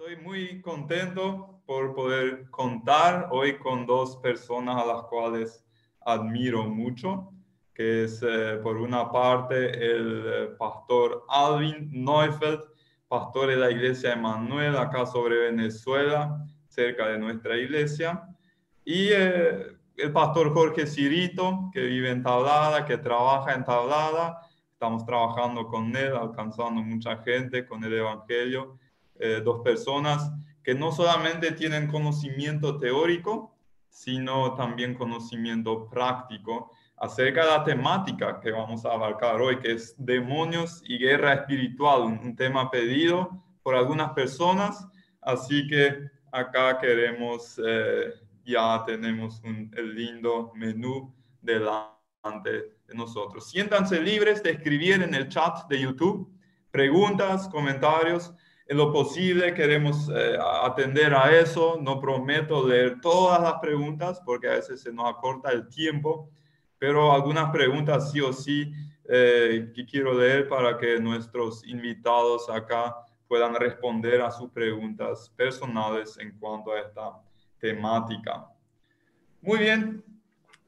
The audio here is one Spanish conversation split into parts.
Estoy muy contento por poder contar hoy con dos personas a las cuales admiro mucho, que es eh, por una parte el eh, pastor Alvin Neufeld, pastor de la iglesia Emanuel acá sobre Venezuela, cerca de nuestra iglesia, y eh, el pastor Jorge Cirito, que vive en Tablada, que trabaja en Tablada. Estamos trabajando con él, alcanzando mucha gente con el Evangelio. Eh, dos personas que no solamente tienen conocimiento teórico, sino también conocimiento práctico acerca de la temática que vamos a abarcar hoy, que es demonios y guerra espiritual, un, tema pedido por algunas personas. Así que acá queremos eh, ya tenemos un lindo menú delante de nosotros. Siéntanse libres de escribir en el chat de YouTube preguntas, comentarios. En lo posible queremos eh, atender a eso. No prometo leer todas las preguntas porque a veces se nos acorta el tiempo, pero algunas preguntas sí o sí eh, que quiero leer para que nuestros invitados acá puedan responder a sus preguntas personales en cuanto a esta temática. Muy bien.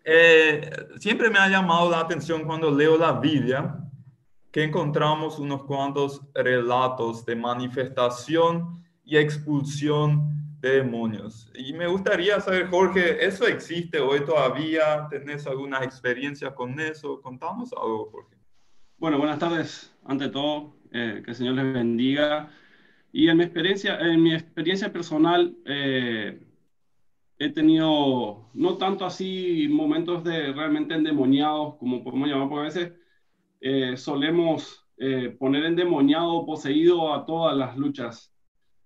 Eh, siempre me ha llamado la atención cuando leo la Biblia que encontramos unos cuantos relatos de manifestación y expulsión de demonios. Y me gustaría saber, Jorge, ¿eso existe hoy todavía? ¿Tenés alguna experiencia con eso? Contamos algo, Jorge. Bueno, buenas tardes. Ante todo, eh, que el Señor les bendiga. Y en mi experiencia, en mi experiencia personal, eh, he tenido no tanto así momentos de realmente endemoniados, como podemos llamar, porque a veces eh, solemos eh, poner endemoniado o poseído a todas las luchas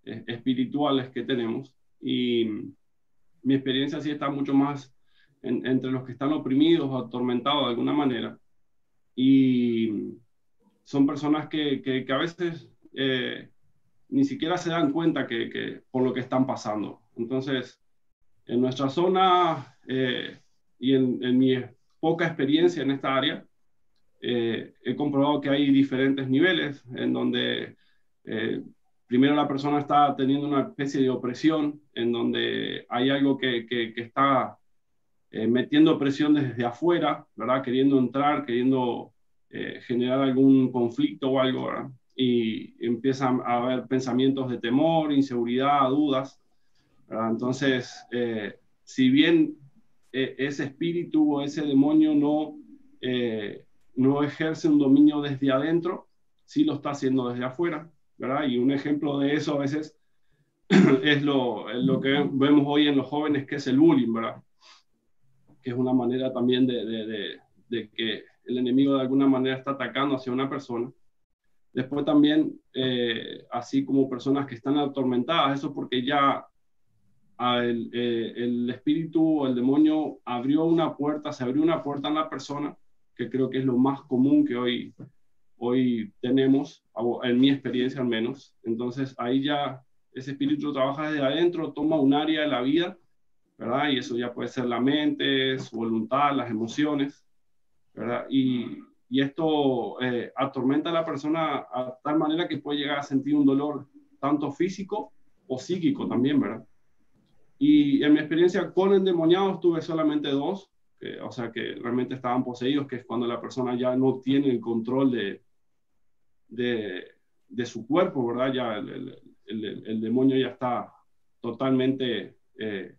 eh, espirituales que tenemos. Y mi experiencia sí está mucho más entre los que están oprimidos o atormentados de alguna manera. Y son personas que, que, a veces ni siquiera se dan cuenta que, que, por lo que están pasando. Entonces, en nuestra zona eh, y en, mi poca experiencia en esta área, eh, he comprobado que hay diferentes niveles en donde eh, primero la persona está teniendo una especie de opresión, en donde hay algo que, está metiendo presión desde afuera, ¿verdad? Queriendo entrar, queriendo generar algún conflicto o algo, ¿verdad? Y empiezan a haber pensamientos de temor, inseguridad, dudas. Entonces, eh, si bien eh, ese espíritu o ese demonio no, eh, no ejerce un dominio desde adentro, sí lo está haciendo desde afuera, ¿verdad? Y un ejemplo de eso a veces es lo, que vemos hoy en los jóvenes, que es el bullying, ¿verdad? Que es una manera también de, que el enemigo de alguna manera está atacando hacia una persona. Después también, así como personas que están atormentadas, eso porque ya el, eh, el espíritu o el demonio abrió una puerta, se abrió una puerta en la persona, que creo que es lo más común que hoy, hoy tenemos, en mi experiencia al menos. Entonces ahí ya ese espíritu trabaja desde adentro, toma un área de la vida, ¿verdad? Y eso ya puede ser la mente, su voluntad, las emociones, ¿verdad? Y, y esto eh, atormenta a la persona a tal manera que puede llegar a sentir un dolor tanto físico o psíquico también, ¿verdad? Y en mi experiencia con endemoniados tuve solamente dos, o sea, que realmente estaban poseídos, que es cuando la persona ya no tiene el control de, de, su cuerpo, ¿verdad? Ya el, demonio ya está totalmente, eh,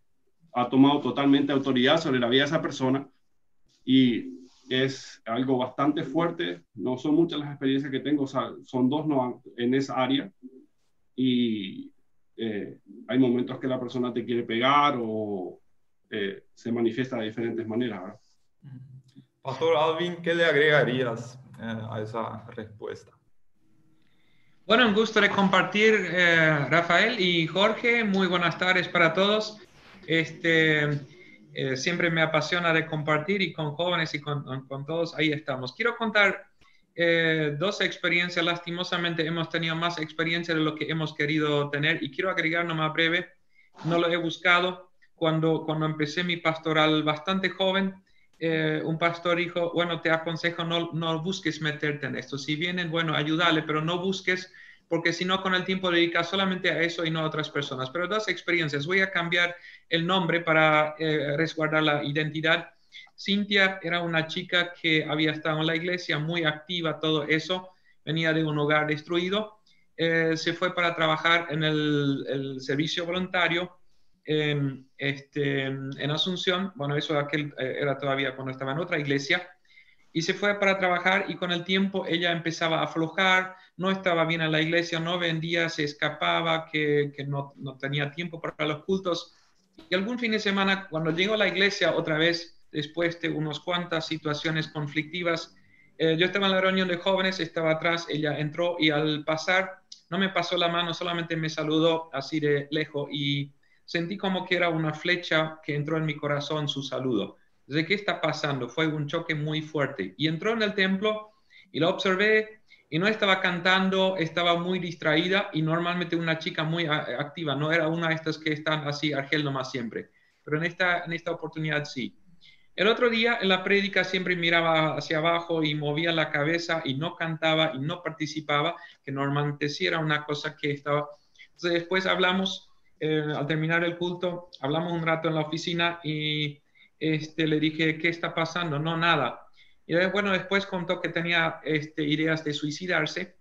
ha tomado totalmente autoridad sobre la vida de esa persona y es algo bastante fuerte. No son muchas las experiencias que tengo, o sea, son dos no, en esa área y eh, hay momentos que la persona te quiere pegar o eh, se manifiesta de diferentes maneras. Pastor Alvin, ¿qué le agregarías eh, a esa respuesta? Bueno, un gusto de compartir, Rafael y Jorge. Muy buenas tardes para todos. Este, siempre me apasiona de compartir y con jóvenes y con, con todos, ahí estamos. Quiero contar eh, dos experiencias. Lastimosamente hemos tenido más experiencia de lo que hemos querido tener y quiero agregar nomás breve, no lo he buscado. Cuando, cuando empecé mi pastoral bastante joven, eh, un pastor dijo, bueno, te aconsejo no, no busques meterte en esto. Si vienen, bueno, ayúdale, pero no busques porque si no, con el tiempo dedica solamente a eso y no a otras personas. Pero dos experiencias. Voy a cambiar el nombre para eh, resguardar la identidad. Cintia era una chica que había estado en la iglesia, muy activa, todo eso. Venía de un hogar destruido. Eh, se fue para trabajar en el, servicio voluntario en, este, en Asunción. Bueno, eso aquel, eh, era todavía cuando estaba en otra iglesia y se fue para trabajar y con el tiempo ella empezaba a aflojar, no estaba bien en la iglesia, no vendía, se escapaba, que, que no, no, tenía tiempo para los cultos. Y algún fin de semana, cuando llegó a la iglesia otra vez, después de unas cuantas situaciones conflictivas, eh, yo estaba en la reunión de jóvenes, estaba atrás, ella entró y al pasar no me pasó la mano, solamente me saludó así de lejos y sentí como que era una flecha que entró en mi corazón su saludo de qué está pasando. Fue un choque muy fuerte. Y entró en el templo y la observé y no estaba cantando, estaba muy distraída y normalmente una chica muy activa, no era una de estas que están así, argel nomás siempre. Pero en esta, en esta oportunidad sí. El otro día en la prédica siempre miraba hacia abajo y movía la cabeza y no cantaba y no participaba, que normalmente sí era una cosa que estaba. Entonces después hablamos, eh, al terminar el culto, hablamos un rato en la oficina y este, le dije, ¿qué está pasando? No, nada. Y bueno, después contó que tenía este, ideas de suicidarse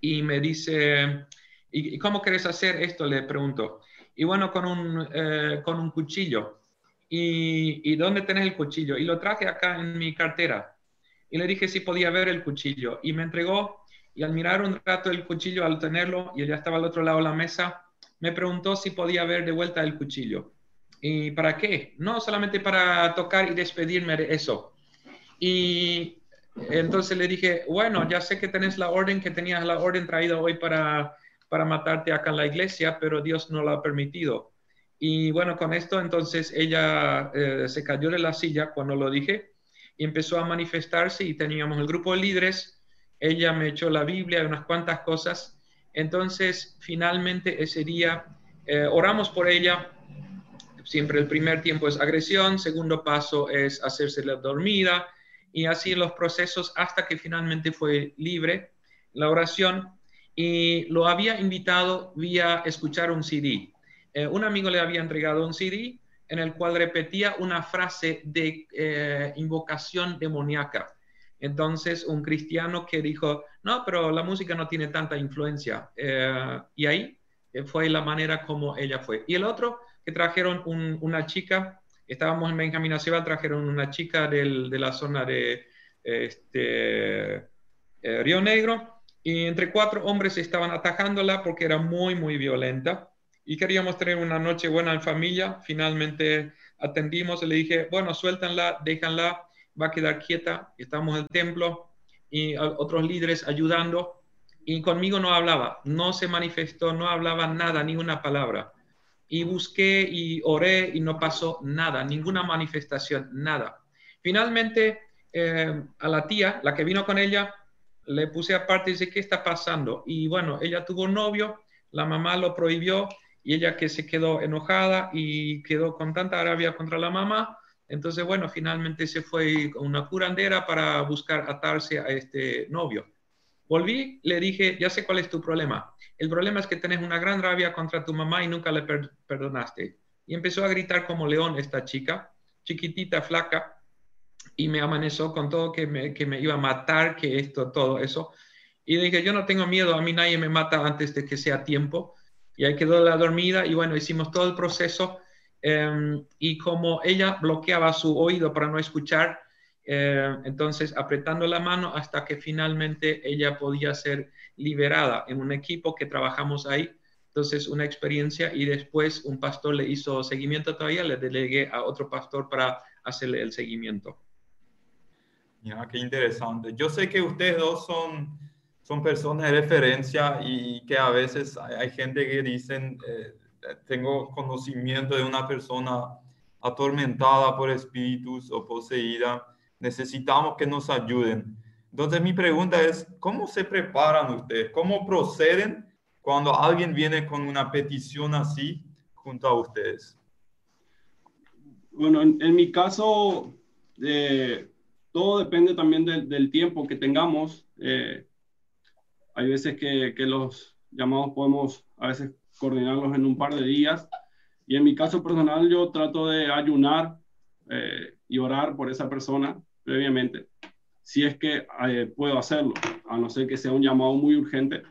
y me dice, ¿y, cómo quieres hacer esto? Le pregunto. Y bueno, con un, eh, con un cuchillo. ¿Y, ¿Y dónde tenés el cuchillo? Y lo traje acá en mi cartera. Y le dije si podía ver el cuchillo. Y me entregó. Y al mirar un rato el cuchillo, al tenerlo, y ella estaba al otro lado de la mesa, me preguntó si podía ver de vuelta el cuchillo. ¿Y para qué? No solamente para tocar y despedirme de eso. Y entonces le dije, bueno, ya sé que tenés la orden, que tenías la orden traída hoy para, para matarte acá en la iglesia, pero Dios no lo ha permitido. Y bueno, con esto entonces ella eh, se cayó de la silla cuando lo dije y empezó a manifestarse y teníamos el grupo de líderes. Ella me echó la Biblia y unas cuantas cosas. Entonces, finalmente ese día eh, oramos por ella, Siempre el primer tiempo es agresión, segundo paso es hacerse la dormida y así los procesos hasta que finalmente fue libre la oración y lo había invitado vía escuchar un CD. Eh, un amigo le había entregado un CD en el cual repetía una frase de eh, invocación demoníaca. Entonces, un cristiano que dijo, no, pero la música no tiene tanta influencia. Eh, y ahí fue la manera como ella fue. Y el otro trajeron una chica, estábamos en Benjamín Aceba, trajeron una chica de la zona de este, eh, Río Negro, y entre cuatro hombres estaban atajándola porque era muy, muy violenta. Y queríamos tener una noche buena en familia. Finalmente atendimos le dije, bueno, suéltanla, déjanla, va a quedar quieta. Estamos en el templo y otros líderes ayudando. Y conmigo no hablaba, no se manifestó, no hablaba nada, ni una palabra y busqué y oré y no pasó nada, ninguna manifestación, nada. Finalmente, eh, a la tía, la que vino con ella, le puse aparte y dice, ¿qué está pasando? Y bueno, ella tuvo novio, la mamá lo prohibió y ella que se quedó enojada y quedó con tanta rabia contra la mamá. Entonces, bueno, finalmente se fue con una curandera para buscar atarse a este novio. Volví, le dije, ya sé cuál es tu problema. El problema es que tenés una gran rabia contra tu mamá y nunca le perdonaste. Y empezó a gritar como león esta chica, chiquitita, flaca, y me amanezó con todo que me, que me iba a matar, que esto, todo eso. Y dije, yo no tengo miedo, a mí nadie me mata antes de que sea tiempo. Y ahí quedó la dormida y bueno, hicimos todo el proceso. Em, y como ella bloqueaba su oído para no escuchar, eh, entonces apretando la mano hasta que finalmente ella podía ser liberada en un equipo que trabajamos ahí. Entonces, una experiencia y después un pastor le hizo seguimiento todavía, le delegué a otro pastor para hacerle el seguimiento. Ya, qué interesante. Yo sé que ustedes dos son, son personas de referencia y que a veces hay, gente que dicen, eh, tengo conocimiento de una persona atormentada por espíritus o poseída necesitamos que nos ayuden. Entonces mi pregunta es, ¿cómo se preparan ustedes? ¿Cómo proceden cuando alguien viene con una petición así junto a ustedes? Bueno, en, mi caso, eh, todo depende también del tiempo que tengamos. Eh, Hay veces que, que los llamados podemos a veces coordinarlos en un par de días. Y en mi caso personal, yo trato de ayunar eh, y orar por esa persona previamente, si es que eh, puedo hacerlo, a no ser que sea un llamado muy urgente,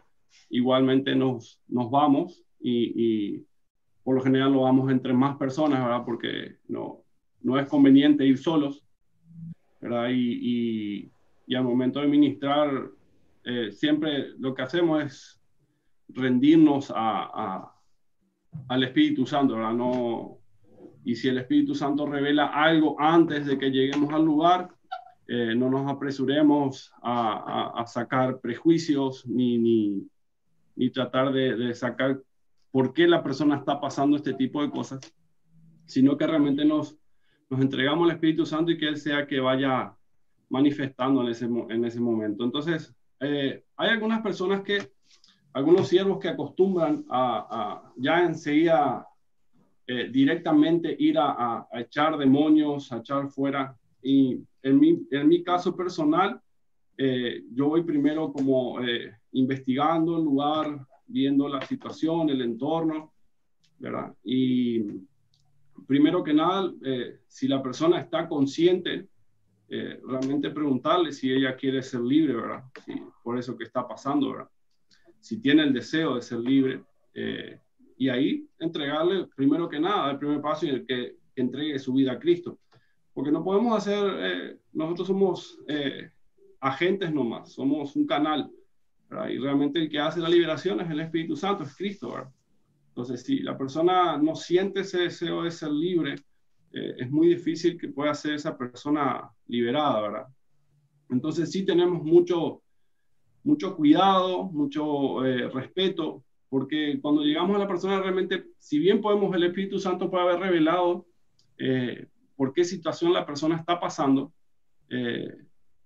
igualmente nos, nos vamos y, por lo general lo vamos entre más personas, ¿verdad? Porque no, no es conveniente ir solos, ¿verdad? Y, y, al momento de ministrar, eh, siempre lo que hacemos es rendirnos a, al Espíritu Santo, ¿verdad? No, y si el Espíritu Santo revela algo antes de que lleguemos al lugar, eh, no nos apresuremos a, sacar prejuicios ni, ni, ni tratar de, de, sacar por qué la persona está pasando este tipo de cosas, sino que realmente nos, nos entregamos al Espíritu Santo y que Él sea que vaya manifestando en ese, en ese momento. Entonces, eh, hay algunas personas que, algunos siervos que acostumbran a, a ya enseguida eh, directamente ir a, echar demonios, a echar fuera. Y en mi, en mi caso personal, eh, yo voy primero como eh, investigando el lugar, viendo la situación, el entorno, ¿verdad? Y primero que nada, si la persona está consciente, realmente preguntarle si ella quiere ser libre, ¿verdad? por eso que está pasando, ¿verdad? Si tiene el deseo de ser libre, y ahí entregarle, primero que nada, el primer paso y el que, entregue su vida a Cristo. Porque no podemos hacer, eh, nosotros somos eh, agentes nomás, somos un canal, y realmente el que hace la liberación es el Espíritu Santo, es Cristo. ¿verdad? Entonces, si la persona no siente ese deseo de ser libre, eh, es muy difícil que pueda ser esa persona liberada, ¿verdad? Entonces, sí tenemos mucho, mucho cuidado, mucho respeto porque cuando llegamos a la persona realmente, si bien podemos, el Espíritu Santo puede haber revelado eh, por qué situación la persona está pasando, eh,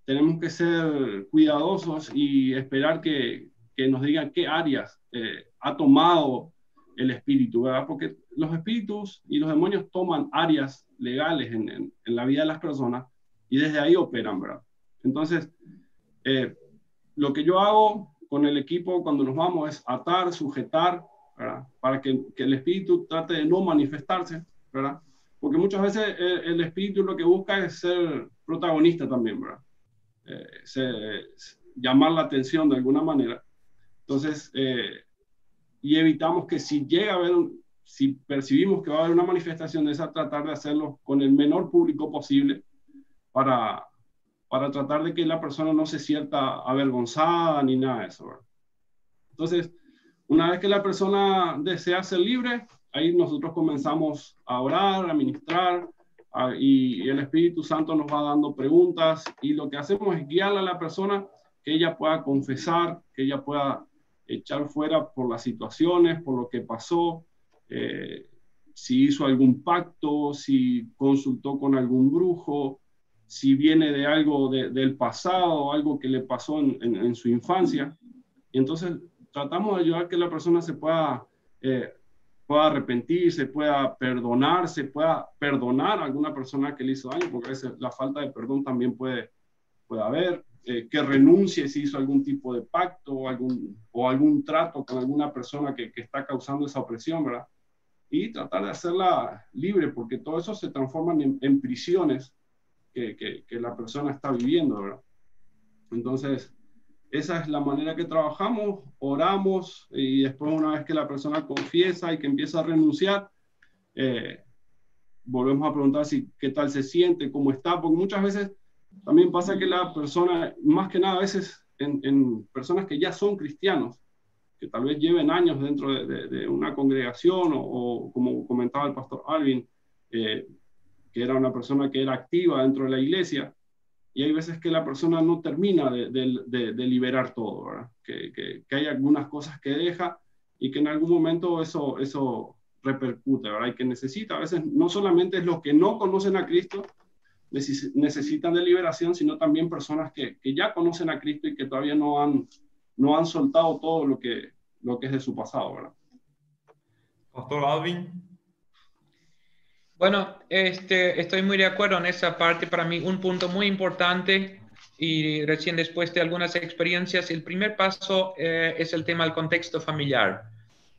tenemos que ser cuidadosos y esperar que, que nos digan qué áreas eh, ha tomado el espíritu, ¿verdad? Porque los espíritus y los demonios toman áreas legales en, en, la vida de las personas y desde ahí operan, ¿verdad? Entonces, lo que yo hago con el equipo cuando nos vamos es atar, sujetar. Para que, que, el espíritu trate de no manifestarse, ¿verdad? Porque muchas veces el, espíritu lo que busca es ser protagonista también, ¿verdad? Eh, llamar la atención de alguna manera. Entonces, eh, y evitamos que si llega a haber, si percibimos que va a haber una manifestación de esa, tratar de hacerlo con el menor público posible para, para tratar de que la persona no se sienta avergonzada ni nada de eso. Entonces, una vez que la persona desea ser libre, ahí nosotros comenzamos a orar, a ministrar, y, el Espíritu Santo nos va dando preguntas y lo que hacemos es guiar a la persona que ella pueda confesar, que ella pueda echar fuera por las situaciones, por lo que pasó, eh, si hizo algún pacto, si consultó con algún brujo, si viene de algo del pasado, algo que le pasó en, su infancia. Y entonces tratamos de ayudar a que la persona se pueda, eh, pueda arrepentirse, pueda perdonarse, pueda perdonar a alguna persona que le hizo daño, porque a veces la falta de perdón también puede, puede haber, eh, que renuncie si hizo algún tipo de pacto o algún, o algún trato con alguna persona que, está causando esa opresión, ¿verdad? Y tratar de hacerla libre, porque todo eso se transforma en prisiones que, la persona está viviendo, ¿verdad? Entonces, esa es la manera que trabajamos, oramos y después una vez que la persona confiesa y que empieza a renunciar, eh, volvemos a preguntar si qué tal se siente, cómo está, porque muchas veces también pasa que la persona, más que nada a veces en, personas que ya son cristianos, que tal vez lleven años dentro de, una congregación o, como comentaba el pastor Alvin, eh, que era una persona que era activa dentro de la iglesia, y hay veces que la persona no termina de, de, liberar todo, ¿verdad? Que, que, que, hay algunas cosas que deja y que en algún momento eso, eso repercute, ¿verdad? Y que necesita, a veces no solamente es los que no conocen a Cristo, necesitan de liberación, sino también personas que, que, ya conocen a Cristo y que todavía no han, no han soltado todo lo que, lo que es de su pasado, ¿verdad? Pastor Alvin, bueno, este, estoy muy de acuerdo en esa parte. Para mí, un punto muy importante y recién después de algunas experiencias, el primer paso eh, es el tema del contexto familiar,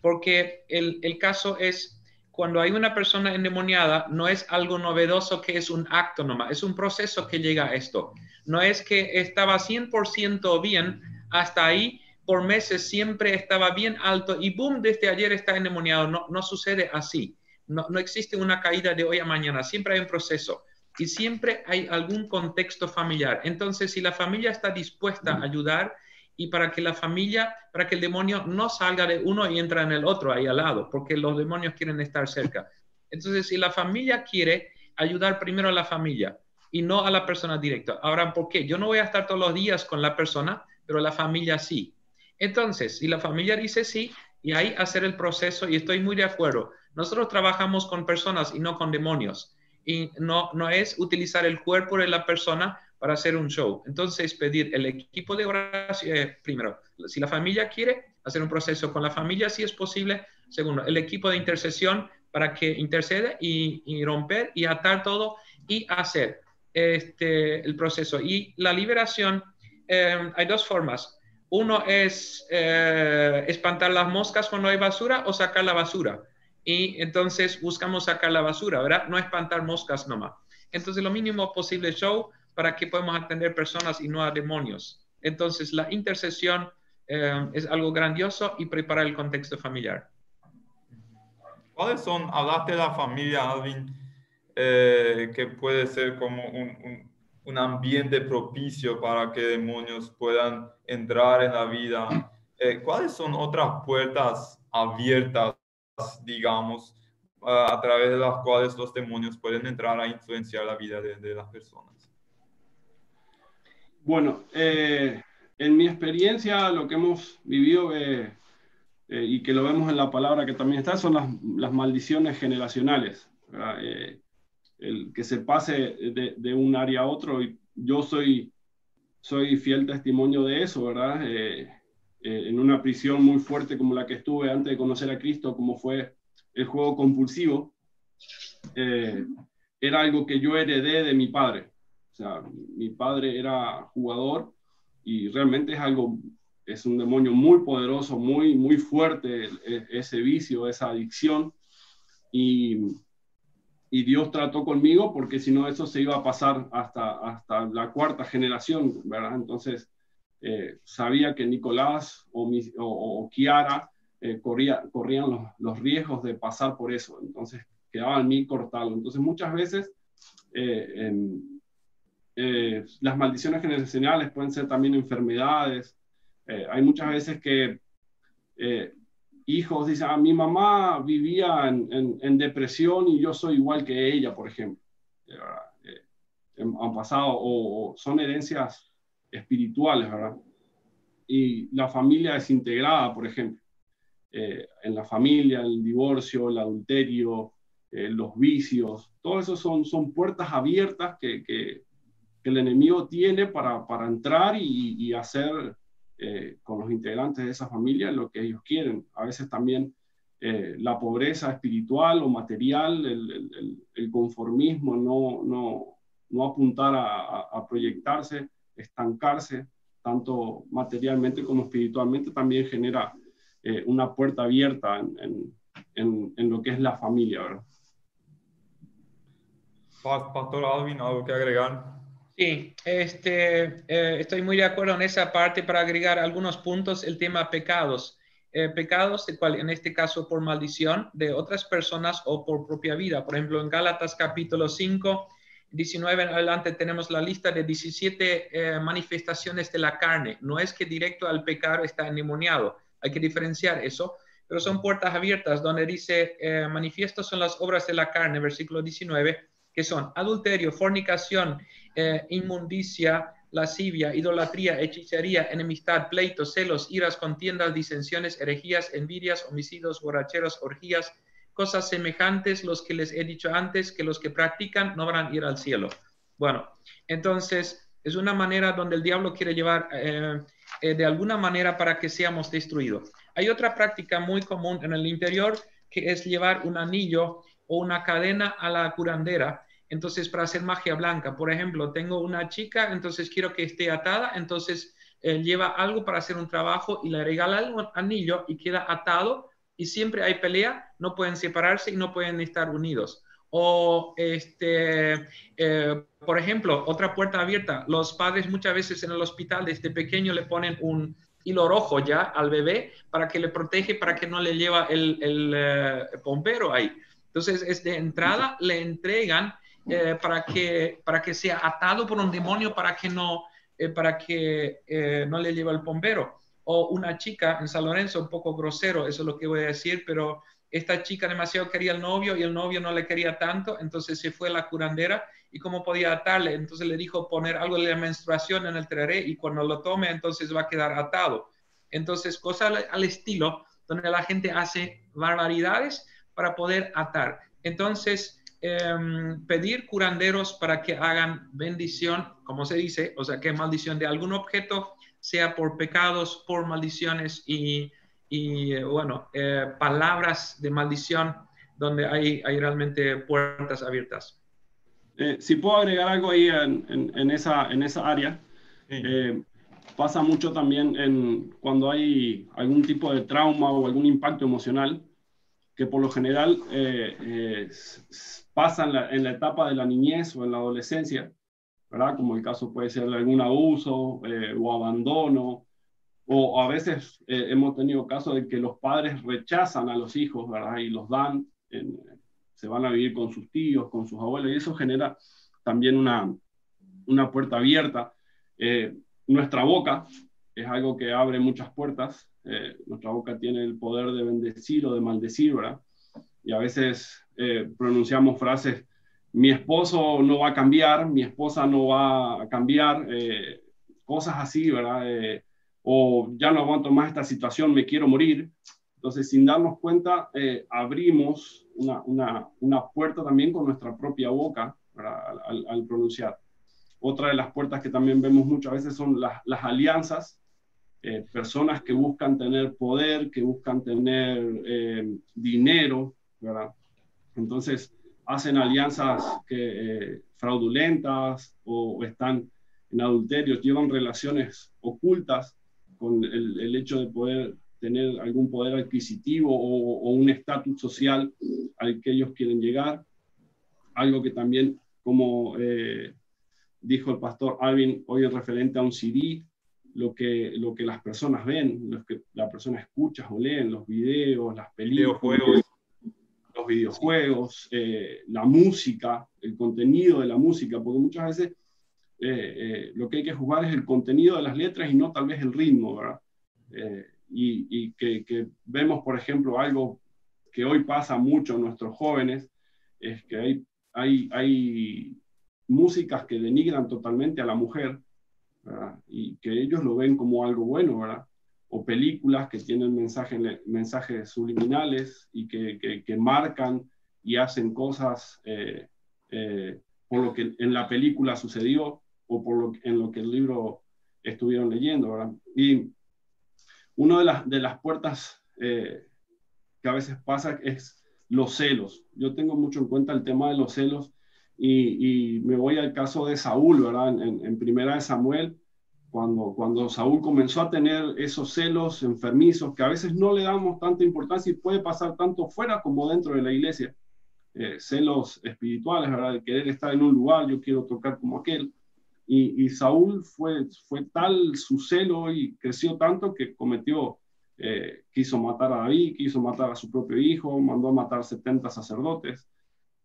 porque el, el, caso es cuando hay una persona endemoniada, no es algo novedoso que es un acto nomás, es un proceso que llega a esto. No es que estaba 100% bien hasta ahí, por meses siempre estaba bien alto y boom, desde ayer está endemoniado. No, no sucede así. No, existe una caída de hoy a mañana, siempre hay un proceso y siempre hay algún contexto familiar. Entonces, si la familia está dispuesta a ayudar y para que la familia, para que el demonio no salga de uno y entra en el otro ahí al lado, porque los demonios quieren estar cerca. Entonces, si la familia quiere ayudar primero a la familia y no a la persona directa. Ahora, ¿por qué? Yo no voy a estar todos los días con la persona, pero la familia sí. Entonces, si la familia dice sí, y ahí hacer el proceso, y estoy muy de acuerdo. Nosotros trabajamos con personas y no con demonios y no, no es utilizar el cuerpo de la persona para hacer un show. Entonces, pedir el equipo de oración, eh, primero, si la familia quiere hacer un proceso con la familia, si es posible. Segundo, el equipo de intercesión para que interceda y, romper y atar todo y hacer este, el proceso. Y la liberación, eh, hay dos formas. Uno es eh, espantar las moscas cuando hay basura o sacar la basura y entonces buscamos sacar la basura, ¿verdad? No espantar moscas nomás. Entonces, lo mínimo posible show para que podamos atender personas y no a demonios. Entonces, la intercesión eh, es algo grandioso y preparar el contexto familiar. ¿Cuáles son, hablaste de la familia, Alvin, eh, que puede ser como un, ambiente propicio para que demonios puedan entrar en la vida? Eh, ¿Cuáles son otras puertas abiertas digamos, a través de las cuales los demonios pueden entrar a influenciar la vida de, las personas. Bueno, eh, en mi experiencia, lo que hemos vivido eh, eh, y que lo vemos en la palabra que también está, son las, las maldiciones generacionales. el que se pase de, de, un área a otro, y yo soy, soy fiel testimonio de eso, ¿verdad? Eh, en una prisión muy fuerte como la que estuve antes de conocer a Cristo, como fue el juego compulsivo, eh, era algo que yo heredé de mi padre. O sea, mi padre era jugador y realmente es algo, es un demonio muy poderoso, muy, muy fuerte e, ese vicio, esa adicción. Y, y Dios trató conmigo porque si no eso se iba a pasar hasta, hasta la cuarta generación, ¿verdad? Entonces, eh, sabía que Nicolás o, o, Kiara eh, corría, corrían los, riesgos de pasar por eso, entonces quedaba en mí cortarlo. Entonces muchas veces eh, las maldiciones generacionales pueden ser también enfermedades. hay muchas veces que hijos dicen, ah, mi mamá vivía en, en, depresión y yo soy igual que ella, por ejemplo. han pasado o son herencias espirituales, ¿verdad? Y la familia desintegrada, por ejemplo. Eh, en la familia, el divorcio, el adulterio, eh, los vicios, todo eso son, son puertas abiertas que, que, el enemigo tiene para, para entrar y, y hacer eh, con los integrantes de esa familia lo que ellos quieren. A veces también la pobreza espiritual o material, el, el, el conformismo, no, no, no apuntar a, a proyectarse estancarse, tanto materialmente como espiritualmente, también genera eh, una puerta abierta en, en, en, lo que es la familia, ¿verdad? Pastor Alvin, ¿algo que agregar? Sí, este, eh, estoy muy de acuerdo en esa parte para agregar algunos puntos, el tema pecados. Eh, pecados, de cual, en este caso por maldición de otras personas o por propia vida. Por ejemplo, en Gálatas capítulo 5, 19 en adelante tenemos la lista de 17 eh, manifestaciones de la carne. No es que directo al pecado está endemoniado, hay que diferenciar eso, pero son puertas abiertas donde dice, eh, manifiestos son las obras de la carne, versículo 19, que son adulterio, fornicación, eh, inmundicia, lascivia, idolatría, hechicería, enemistad, pleitos, celos, iras, contiendas, disensiones, herejías, envidias, homicidios, borracheros, orgías, cosas semejantes los que les he dicho antes, que los que practican no van a ir al cielo. Bueno, entonces es una manera donde el diablo quiere llevar eh, eh, de alguna manera para que seamos destruidos. Hay otra práctica muy común en el interior que es llevar un anillo o una cadena a la curandera entonces para hacer magia blanca. Por ejemplo, tengo una chica, entonces quiero que esté atada, entonces eh, lleva algo para hacer un trabajo y le regala un anillo y queda atado y siempre hay pelea, no pueden separarse y no pueden estar unidos. O, este, eh, por ejemplo, otra puerta abierta. Los padres muchas veces en el hospital desde pequeño le ponen un hilo rojo ya al bebé para que le protege, para que no le lleva el, el eh, bombero ahí. Entonces, es de entrada le entregan eh, para, que, para que sea atado por un demonio, para que no, para que no le lleve el bombero. O una chica en San Lorenzo, un poco grosero, eso es lo que voy a decir, pero esta chica demasiado quería al novio y el novio no le quería tanto, entonces se fue a la curandera y cómo podía atarle, entonces le dijo poner algo de la menstruación en el tereré y cuando lo tome entonces va a quedar atado. Entonces, cosas al, estilo donde la gente hace barbaridades para poder atar. Entonces, em, pedir curanderos para que hagan bendición, como se dice, o sea, que maldición de algún objeto, sea por pecados, por maldiciones y y eh, bueno, eh, palabras de maldición donde hay, hay realmente puertas abiertas. Eh, si puedo agregar algo ahí en, en, esa, en esa área, pasa mucho también en, cuando hay algún tipo de trauma o algún impacto emocional, que por lo general pasa en la, en la, etapa de la niñez o en la adolescencia, ¿verdad? Como el caso puede ser de algún abuso o abandono o a veces eh, hemos tenido casos de que los padres rechazan a los hijos, ¿verdad? Y los dan, se van a vivir con sus tíos, con sus abuelos, y eso genera también una, una puerta abierta. Eh, nuestra boca es algo que abre muchas puertas. Eh, nuestra boca tiene el poder de bendecir o de maldecir, ¿verdad? Y a veces pronunciamos frases, mi esposo no va a cambiar, mi esposa no va a cambiar, cosas así, ¿verdad? o ya no aguanto más esta situación, me quiero morir. Entonces, sin darnos cuenta, eh, abrimos una, una, una, puerta también con nuestra propia boca al, al, pronunciar. Otra de las puertas que también vemos muchas veces son las, las alianzas, eh, personas que buscan tener poder, que buscan tener eh, dinero, ¿verdad? Entonces, hacen alianzas que, fraudulentas o, están en adulterios, llevan relaciones ocultas con el, hecho de poder tener algún poder adquisitivo o, un estatus social al que ellos quieren llegar. Algo que también, como eh, dijo el pastor Alvin hoy en referente a un CD, lo que, lo que las personas ven, lo que la persona escucha o leen, los videos, las películas, los videojuegos, eh, la música, el contenido de la música, porque muchas veces eh, eh, lo que hay que jugar es el contenido de las letras y no tal vez el ritmo, ¿verdad? Y, que, vemos, por ejemplo, algo que hoy pasa mucho en nuestros jóvenes, es que hay, hay, hay músicas que denigran totalmente a la mujer, ¿verdad? Y que ellos lo ven como algo bueno, ¿verdad? O películas que tienen mensajes, mensajes subliminales y que, que, marcan y hacen cosas por lo que en la película sucedió o por lo, en lo que el libro estuvieron leyendo, ¿verdad? Y una de las, de las puertas eh, que a veces pasa es los celos. Yo tengo mucho en cuenta el tema de los celos y, y me voy al caso de Saúl, ¿verdad? En, en, primera de Samuel, cuando, cuando Saúl comenzó a tener esos celos enfermizos que a veces no le damos tanta importancia y puede pasar tanto fuera como dentro de la iglesia. Eh, celos espirituales, ¿verdad? De querer estar en un lugar, yo quiero tocar como aquel. Y, Saúl fue, fue tal su celo y creció tanto que cometió, eh, quiso matar a David, quiso matar a su propio hijo, mandó a matar 70 sacerdotes.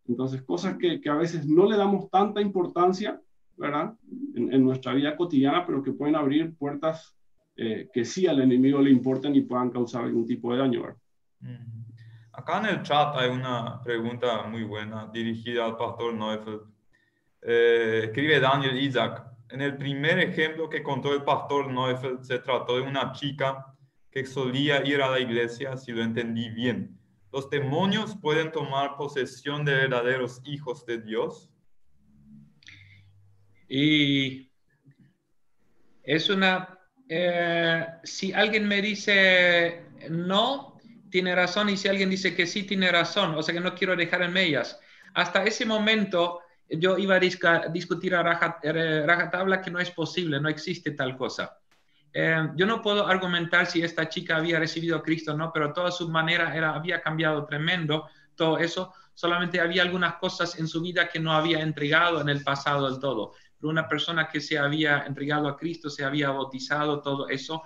Entonces, cosas que, que a veces no le damos tanta importancia, ¿verdad? En, nuestra vida cotidiana, pero que pueden abrir puertas eh, que sí al enemigo le importan y puedan causar algún tipo de daño, ¿verdad? Acá en el chat hay una pregunta muy buena dirigida al pastor Neufeld eh, escribe Daniel Isaac, en el primer ejemplo que contó el pastor Neufeld se trató de una chica que solía ir a la iglesia, si lo entendí bien. ¿Los demonios pueden tomar posesión de verdaderos hijos de Dios? Y es una... Eh, si alguien me dice no, tiene razón, y si alguien dice que sí, tiene razón, o sea que no quiero dejar en medias. Hasta ese momento yo iba a discutir a rajatabla que no es posible, no existe tal cosa. Eh, yo no puedo argumentar si esta chica había recibido a Cristo o no, pero toda su manera era, había cambiado tremendo, todo eso. Solamente había algunas cosas en su vida que no había entregado en el pasado del todo. Una persona que se había entregado a Cristo, se había bautizado, todo eso.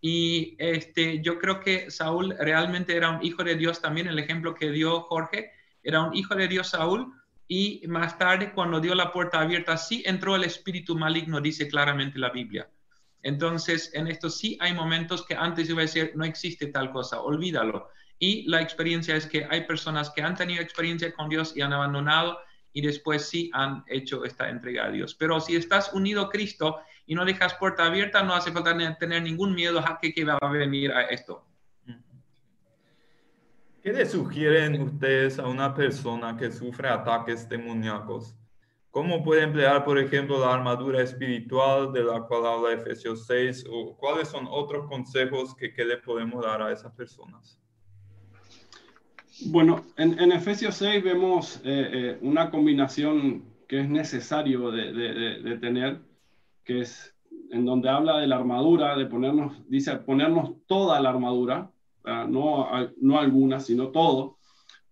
Y este, yo creo que Saúl realmente era un hijo de Dios también, el ejemplo que dio Jorge, era un hijo de Dios Saúl, y más tarde cuando dio la puerta abierta, sí entró el espíritu maligno, dice claramente la Biblia. Entonces, en esto sí hay momentos que antes iba a decir, no existe tal cosa, olvídalo. Y la experiencia es que hay personas que han tenido experiencia con Dios y han abandonado y después sí han hecho esta entrega a Dios. Pero si estás unido a Cristo y no dejas puerta abierta, no hace falta tener ningún miedo a que, que va a venir a esto. ¿Qué le sugieren ustedes a una persona que sufre ataques demoníacos? ¿Cómo puede emplear, por ejemplo, la armadura espiritual de la cual habla Efesios 6? ¿O cuáles son otros consejos que, le podemos dar a esas personas? Bueno, en, Efesios 6 vemos eh, eh, una combinación que es necesario de, tener, que es en donde habla de la armadura, de ponernos, dice, ponernos toda la armadura, no, no alguna, sino todo,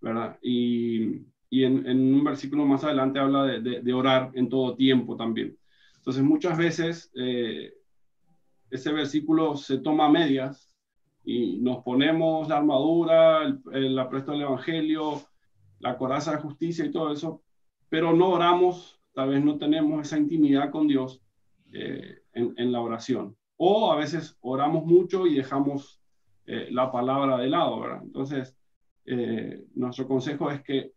¿verdad? Y en, un versículo más adelante habla de, orar en todo tiempo también. Entonces muchas veces eh, ese versículo se toma medias y nos ponemos la armadura, el, el apresto del Evangelio, la coraza de justicia y todo eso, pero no oramos, tal vez no tenemos esa intimidad con Dios eh, en, la oración. O a veces oramos mucho y dejamos eh, la palabra de lado, ¿verdad? Entonces, nuestro consejo es que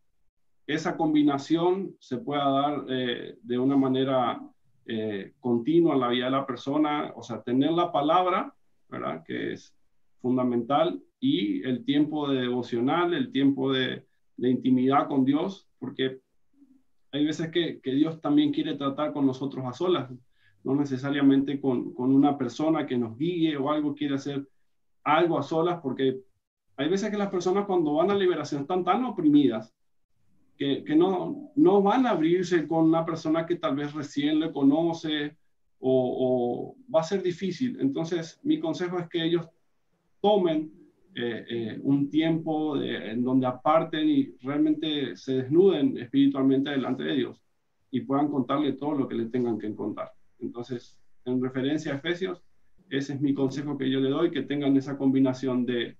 esa combinación se pueda dar eh, de una manera eh, continua en la vida de la persona, o sea, tener la palabra, ¿verdad? Que es fundamental, y el tiempo de devocional, el tiempo de, intimidad con Dios, porque hay veces que, Dios también quiere tratar con nosotros a solas, no necesariamente con, una persona que nos guíe o algo, quiere hacer algo a solas, porque hay veces que las personas cuando van a liberación están tan oprimidas que, no van a abrirse con una persona que tal vez recién le conoce o, va a ser difícil. Entonces, mi consejo es que ellos tomen eh, eh, un tiempo en donde aparten y realmente se desnuden espiritualmente delante de Dios y puedan contarle todo lo que le tengan que contar. Entonces, en referencia a Efesios, ese es mi consejo que yo le doy, que tengan esa combinación de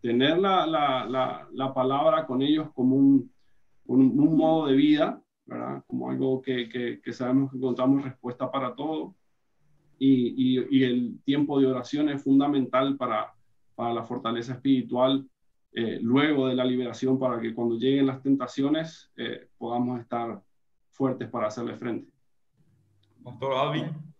tener la, la, la, la palabra con ellos como un un, un modo de vida, ¿verdad? Como algo que, que, sabemos que encontramos respuesta para todo. Y, y, y, el tiempo de oración es fundamental para, para la fortaleza espiritual eh, luego de la liberación, para que cuando lleguen las tentaciones eh, podamos estar fuertes para hacerle frente. Pastor Alvin.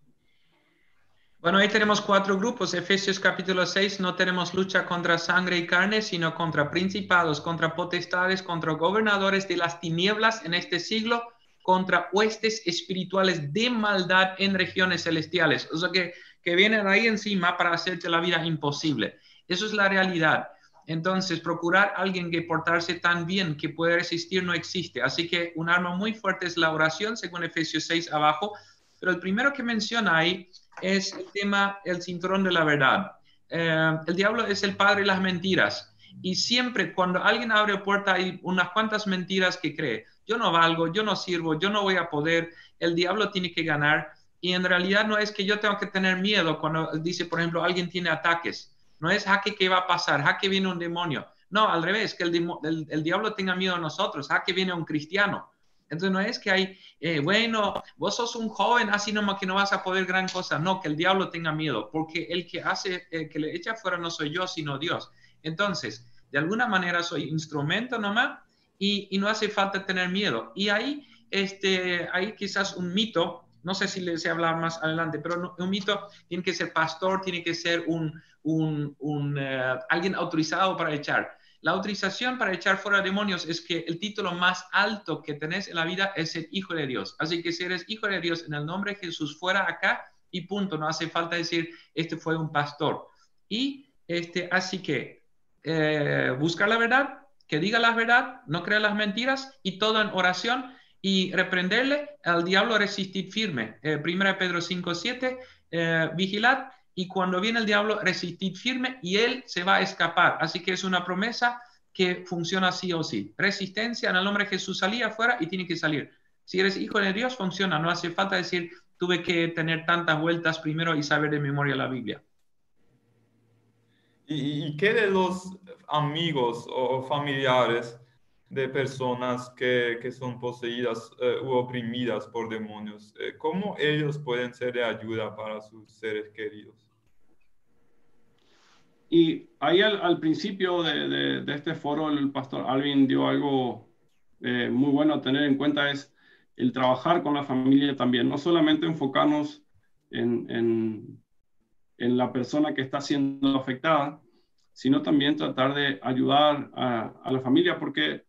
Bueno, ahí tenemos cuatro grupos. Efesios capítulo 6, no tenemos lucha contra sangre y carne, sino contra principados, contra potestades, contra gobernadores de las tinieblas en este siglo, contra huestes espirituales de maldad en regiones celestiales. O sea, que, que vienen ahí encima para hacerte la vida imposible. Eso es la realidad. Entonces, procurar a alguien que portarse tan bien que puede resistir no existe. Así que un arma muy fuerte es la oración, según Efesios 6 abajo. Pero el primero que menciona ahí es el tema, el cinturón de la verdad. Eh, el diablo es el padre de las mentiras. Y siempre cuando alguien abre puerta hay unas cuantas mentiras que cree. Yo no valgo, yo no sirvo, yo no voy a poder. El diablo tiene que ganar. Y en realidad no es que yo tenga que tener miedo cuando dice, por ejemplo, alguien tiene ataques. No es jaque que va a pasar, jaque viene un demonio. No, al revés, que el, diablo tenga miedo a nosotros, jaque viene un cristiano. Entonces no es que hay, eh, bueno, vos sos un joven, así nomás que no vas a poder gran cosa. No, que el diablo tenga miedo, porque el que hace, el que le echa fuera no soy yo, sino Dios. Entonces, de alguna manera soy instrumento nomás y, y no hace falta tener miedo. Y ahí, este, hay quizás un mito, no sé si les hablar más adelante, pero un mito tiene que ser pastor, tiene que ser un, un, eh, alguien autorizado para echar. La autorización para echar fuera demonios es que el título más alto que tenés en la vida es el Hijo de Dios. Así que si eres Hijo de Dios en el nombre de Jesús, fuera acá y punto. No hace falta decir, este fue un pastor. Y este, así que eh, buscar la verdad, que diga la verdad, no crea las mentiras y todo en oración. y reprenderle al diablo resistir firme. Eh, primera Pedro 5, 7, eh, vigilad y cuando viene el diablo resistid firme y él se va a escapar. Así que es una promesa que funciona sí o sí. Resistencia en el nombre de Jesús salía afuera y tiene que salir. Si eres hijo de Dios, funciona. No hace falta decir, tuve que tener tantas vueltas primero y saber de memoria la Biblia. ¿Y, qué de los amigos o familiares de personas que, que son poseídas eh, u oprimidas por demonios? Eh, ¿Cómo ellos pueden ser de ayuda para sus seres queridos? Y ahí al, principio de, de, este foro el pastor Alvin dio algo eh, muy bueno a tener en cuenta es el trabajar con la familia también, no solamente enfocarnos en, en, en la persona que está siendo afectada, sino también tratar de ayudar a, a, la familia, porque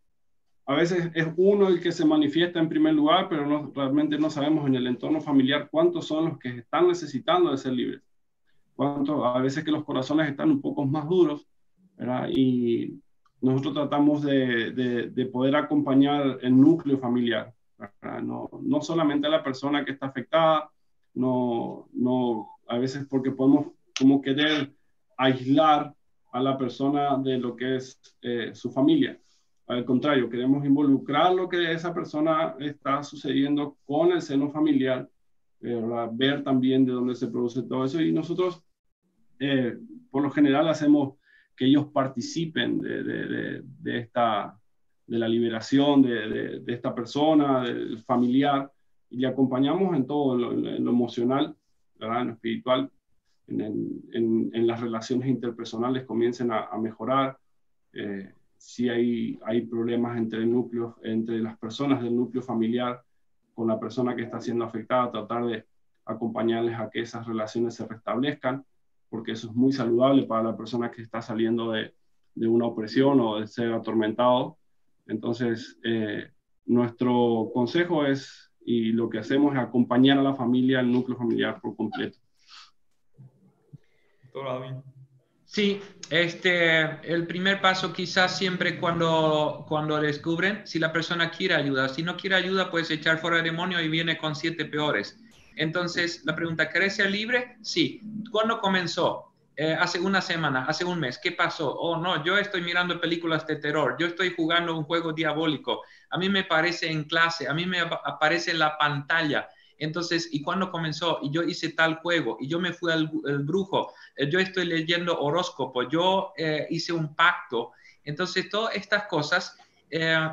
a veces es uno el que se manifiesta en primer lugar, pero realmente no sabemos en el entorno familiar cuántos son los que están necesitando de ser libres. Cuánto, a veces que los corazones están un poco más duros. Y nosotros tratamos de poder acompañar el núcleo familiar. No, no solamente a la persona que está afectada, no, no, a veces porque podemos como querer aislar a la persona de lo que es eh, su familia. Al contrario, queremos involucrar lo que esa persona está sucediendo con el seno familiar, eh, ver también de dónde se produce todo eso. Y nosotros, eh, por lo general, hacemos que ellos participen de, de, de esta, de la liberación de, de, esta persona, del familiar, y le acompañamos en todo, en lo, emocional, ¿verdad? en lo espiritual, en, en, en, las relaciones interpersonales comiencen a, a mejorar. Eh, si hay, hay problemas entre núcleos, entre las personas del núcleo familiar con la persona que está siendo afectada, tratar de acompañarles a que esas relaciones se restablezcan, porque eso es muy saludable para la persona que está saliendo de, de una opresión o de ser atormentado entonces, eh, nuestro consejo es, y lo que hacemos es acompañar a la familia, al núcleo familiar por completo. Sí, este, el primer paso quizás siempre cuando, cuando descubren, si la persona quiere ayuda, si no quiere ayuda, puedes echar fuera el demonio y viene con siete peores. Entonces, la pregunta, ¿querés ser libre? Sí. ¿Cuándo comenzó? Eh, hace una semana, hace un mes, ¿qué pasó? Oh, no, yo estoy mirando películas de terror, yo estoy jugando un juego diabólico, a mí me parece en clase, a mí me aparece en la pantalla. Entonces, ¿y cuándo comenzó? Y yo hice tal juego, y yo me fui al, brujo, eh, yo estoy leyendo horóscopo, yo eh, hice un pacto. Entonces, todas estas cosas,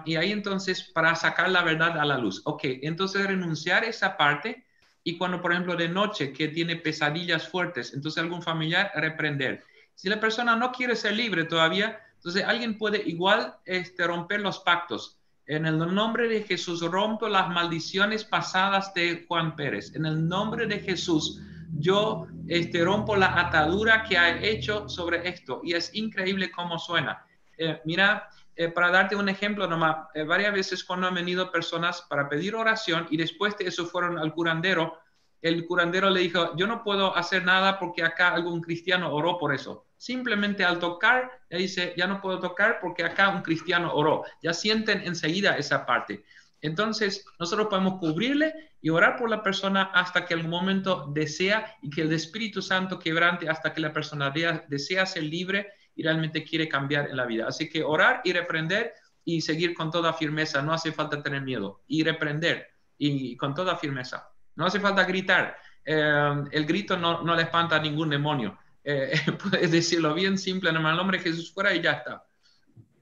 y ahí entonces, para sacar la verdad a la luz. Ok, entonces renunciar a esa parte y cuando, por ejemplo, de noche que tiene pesadillas fuertes, entonces algún familiar reprender. Si la persona no quiere ser libre todavía, entonces alguien puede igual este, romper los pactos. En el nombre de Jesús rompo las maldiciones pasadas de Juan Pérez. En el nombre de Jesús yo este, rompo la atadura que ha hecho sobre esto. Y es increíble cómo suena. Eh, mira, eh, para darte un ejemplo nomás, eh, varias veces cuando han venido personas para pedir oración y después de eso fueron al curandero, el curandero le dijo, yo no puedo hacer nada porque acá algún cristiano oró por eso. Simplemente al tocar, le dice, ya no puedo tocar porque acá un cristiano oró. Ya sienten enseguida esa parte. Entonces, nosotros podemos cubrirle y orar por la persona hasta que algún momento desea y que el Espíritu Santo quebrante hasta que la persona desea ser libre y realmente quiere cambiar en la vida. Así que orar y reprender y seguir con toda firmeza. No hace falta tener miedo. Y reprender y con toda firmeza. No hace falta gritar. Eh, el grito no, no, le espanta a ningún demonio. Eh, puedes decirlo bien simple, en el nombre de Jesús fuera y ya está.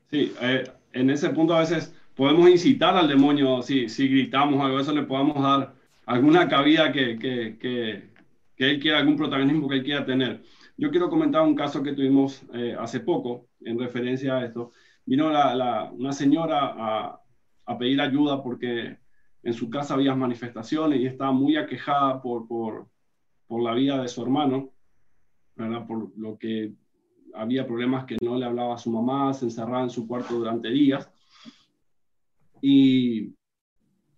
Sí, eh, en ese punto a veces podemos incitar al demonio, si, si gritamos algo, eso le podamos dar alguna cabida que, que, que, que él quiera, algún protagonismo que él quiera tener. Yo quiero comentar un caso que tuvimos eh, hace poco en referencia a esto. Vino la, una señora a, a, pedir ayuda porque en su casa había manifestaciones y estaba muy aquejada por, por, por la vida de su hermano, ¿verdad? por lo que había problemas que no le hablaba a su mamá, se encerraba en su cuarto durante días. Y,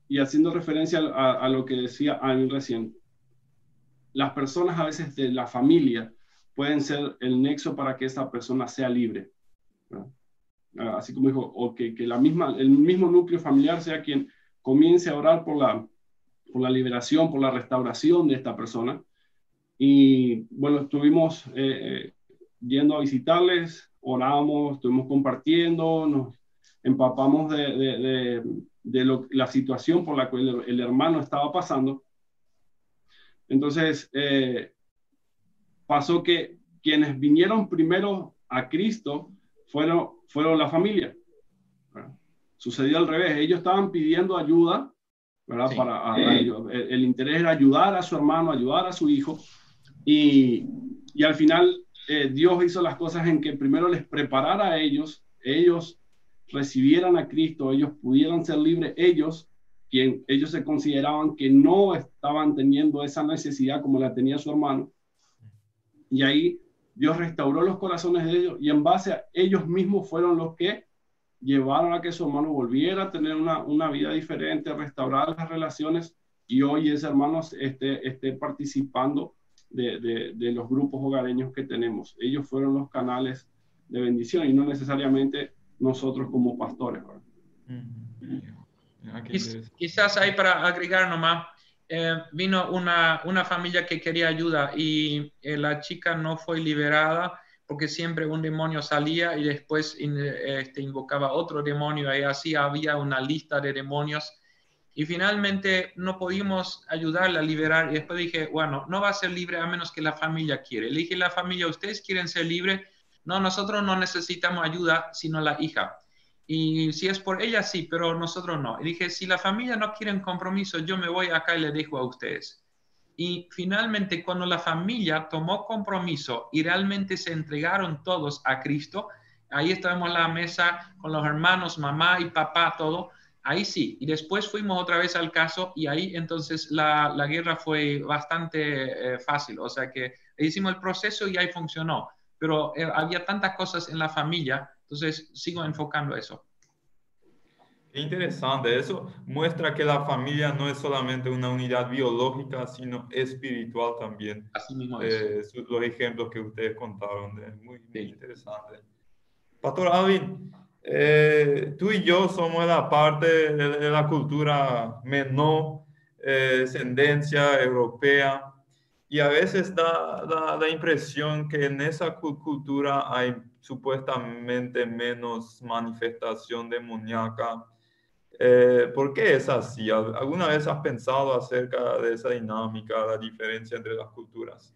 y haciendo referencia a, lo que decía Annie recién, las personas a veces de la familia pueden ser el nexo para que esa persona sea libre. Así como dijo, o que, que, la misma, el mismo núcleo familiar sea quien comience a orar por la, por la liberación, por la restauración de esta persona. Y bueno, estuvimos eh, yendo a visitarles, oramos, estuvimos compartiendo, nos empapamos de, de, la situación por la cual el, hermano estaba pasando. Entonces, eh, pasó que quienes vinieron primero a Cristo fueron, fueron la familia. Sucedió al revés, ellos estaban pidiendo ayuda, ¿verdad? Para, el, interés era ayudar a su hermano, ayudar a su hijo, y, y al final eh, Dios hizo las cosas en que primero les preparara a ellos, ellos recibieran a Cristo, ellos pudieran ser libres, ellos, quien ellos se consideraban que no estaban teniendo esa necesidad como la tenía su hermano. Y ahí Dios restauró los corazones de ellos y en base a ellos mismos fueron los que llevaron a que su hermano volviera a tener una, una vida diferente, restaurar las relaciones y hoy ese hermano esté, esté participando de, de, los grupos hogareños que tenemos. Ellos fueron los canales de bendición y no necesariamente nosotros como pastores. Quizás hay para agregar nomás, eh, vino una, una, familia que quería ayuda y eh, la chica no fue liberada porque siempre un demonio salía y después este, invocaba otro demonio y así había una lista de demonios y finalmente no pudimos ayudarla a liberar y después dije, bueno, no va a ser libre a menos que la familia quiere. Le dije la familia, ¿ustedes quieren ser libres? No, nosotros no necesitamos ayuda, sino la hija. Y si es por ella, sí, pero nosotros no. Y dije, si la familia no quiere un compromiso, yo me voy acá y le dejo a ustedes. Y finalmente, cuando la familia tomó compromiso y realmente se entregaron todos a Cristo, ahí estábamos en la mesa con los hermanos, mamá y papá, todo ahí sí. Y después fuimos otra vez al caso y ahí entonces la, la guerra fue bastante eh, fácil. O sea que hicimos el proceso y ahí funcionó. Pero eh, había tantas cosas en la familia, entonces sigo enfocando eso. Interesante, eso muestra que la familia no es solamente una unidad biológica, sino espiritual también. Así mismo es. Eh, los ejemplos que ustedes contaron, muy, muy interesante. Pastor Alvin, eh, tú y yo somos la parte de, la cultura menor, eh, descendencia europea, y a veces da, la impresión que en esa cultura hay supuestamente menos manifestación demoníaca. Eh, ¿Por qué es así? ¿Alguna vez has pensado acerca de esa dinámica, la diferencia entre las culturas?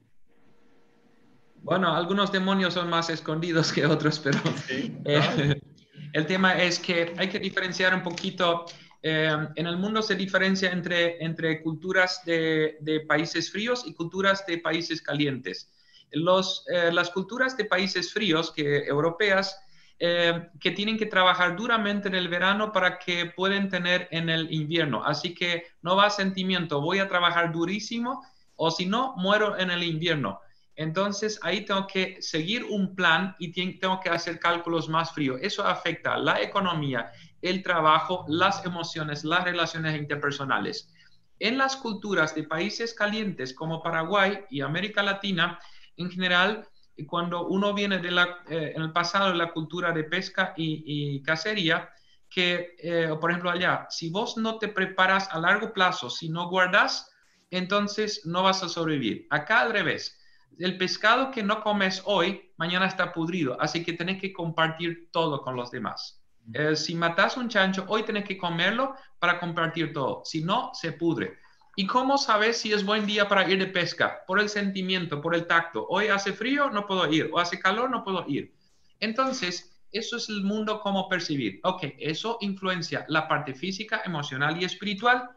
Bueno, algunos demonios son más escondidos que otros, pero sí, el tema es que hay que diferenciar un poquito. Eh, en el mundo se diferencia entre, entre culturas de, de, países fríos y culturas de países calientes. Los, eh, las culturas de países fríos, que europeas, eh, que tienen que trabajar duramente en el verano para que pueden tener en el invierno. Así que no va sentimiento, voy a trabajar durísimo o si no, muero en el invierno. Entonces ahí tengo que seguir un plan y tengo que hacer cálculos más fríos. Eso afecta la economía, el trabajo, las emociones, las relaciones interpersonales. En las culturas de países calientes como Paraguay y América Latina, en general, cuando uno viene de la, eh, en el pasado de la cultura de pesca y, cacería, que, eh, por ejemplo, allá, si vos no te preparas a largo plazo, si no guardas, entonces no vas a sobrevivir. Acá al revés el pescado que no comes hoy, mañana está pudrido, así que tenés que compartir todo con los demás. Eh, si matas un chancho, hoy tenés que comerlo para compartir todo, si no, se pudre. ¿Y cómo sabes si es buen día para ir de pesca? Por el sentimiento, por el tacto. Hoy hace frío, no puedo ir, o hace calor, no puedo ir. Entonces, eso es el mundo como percibir. Ok, eso influencia la parte física, emocional y espiritual,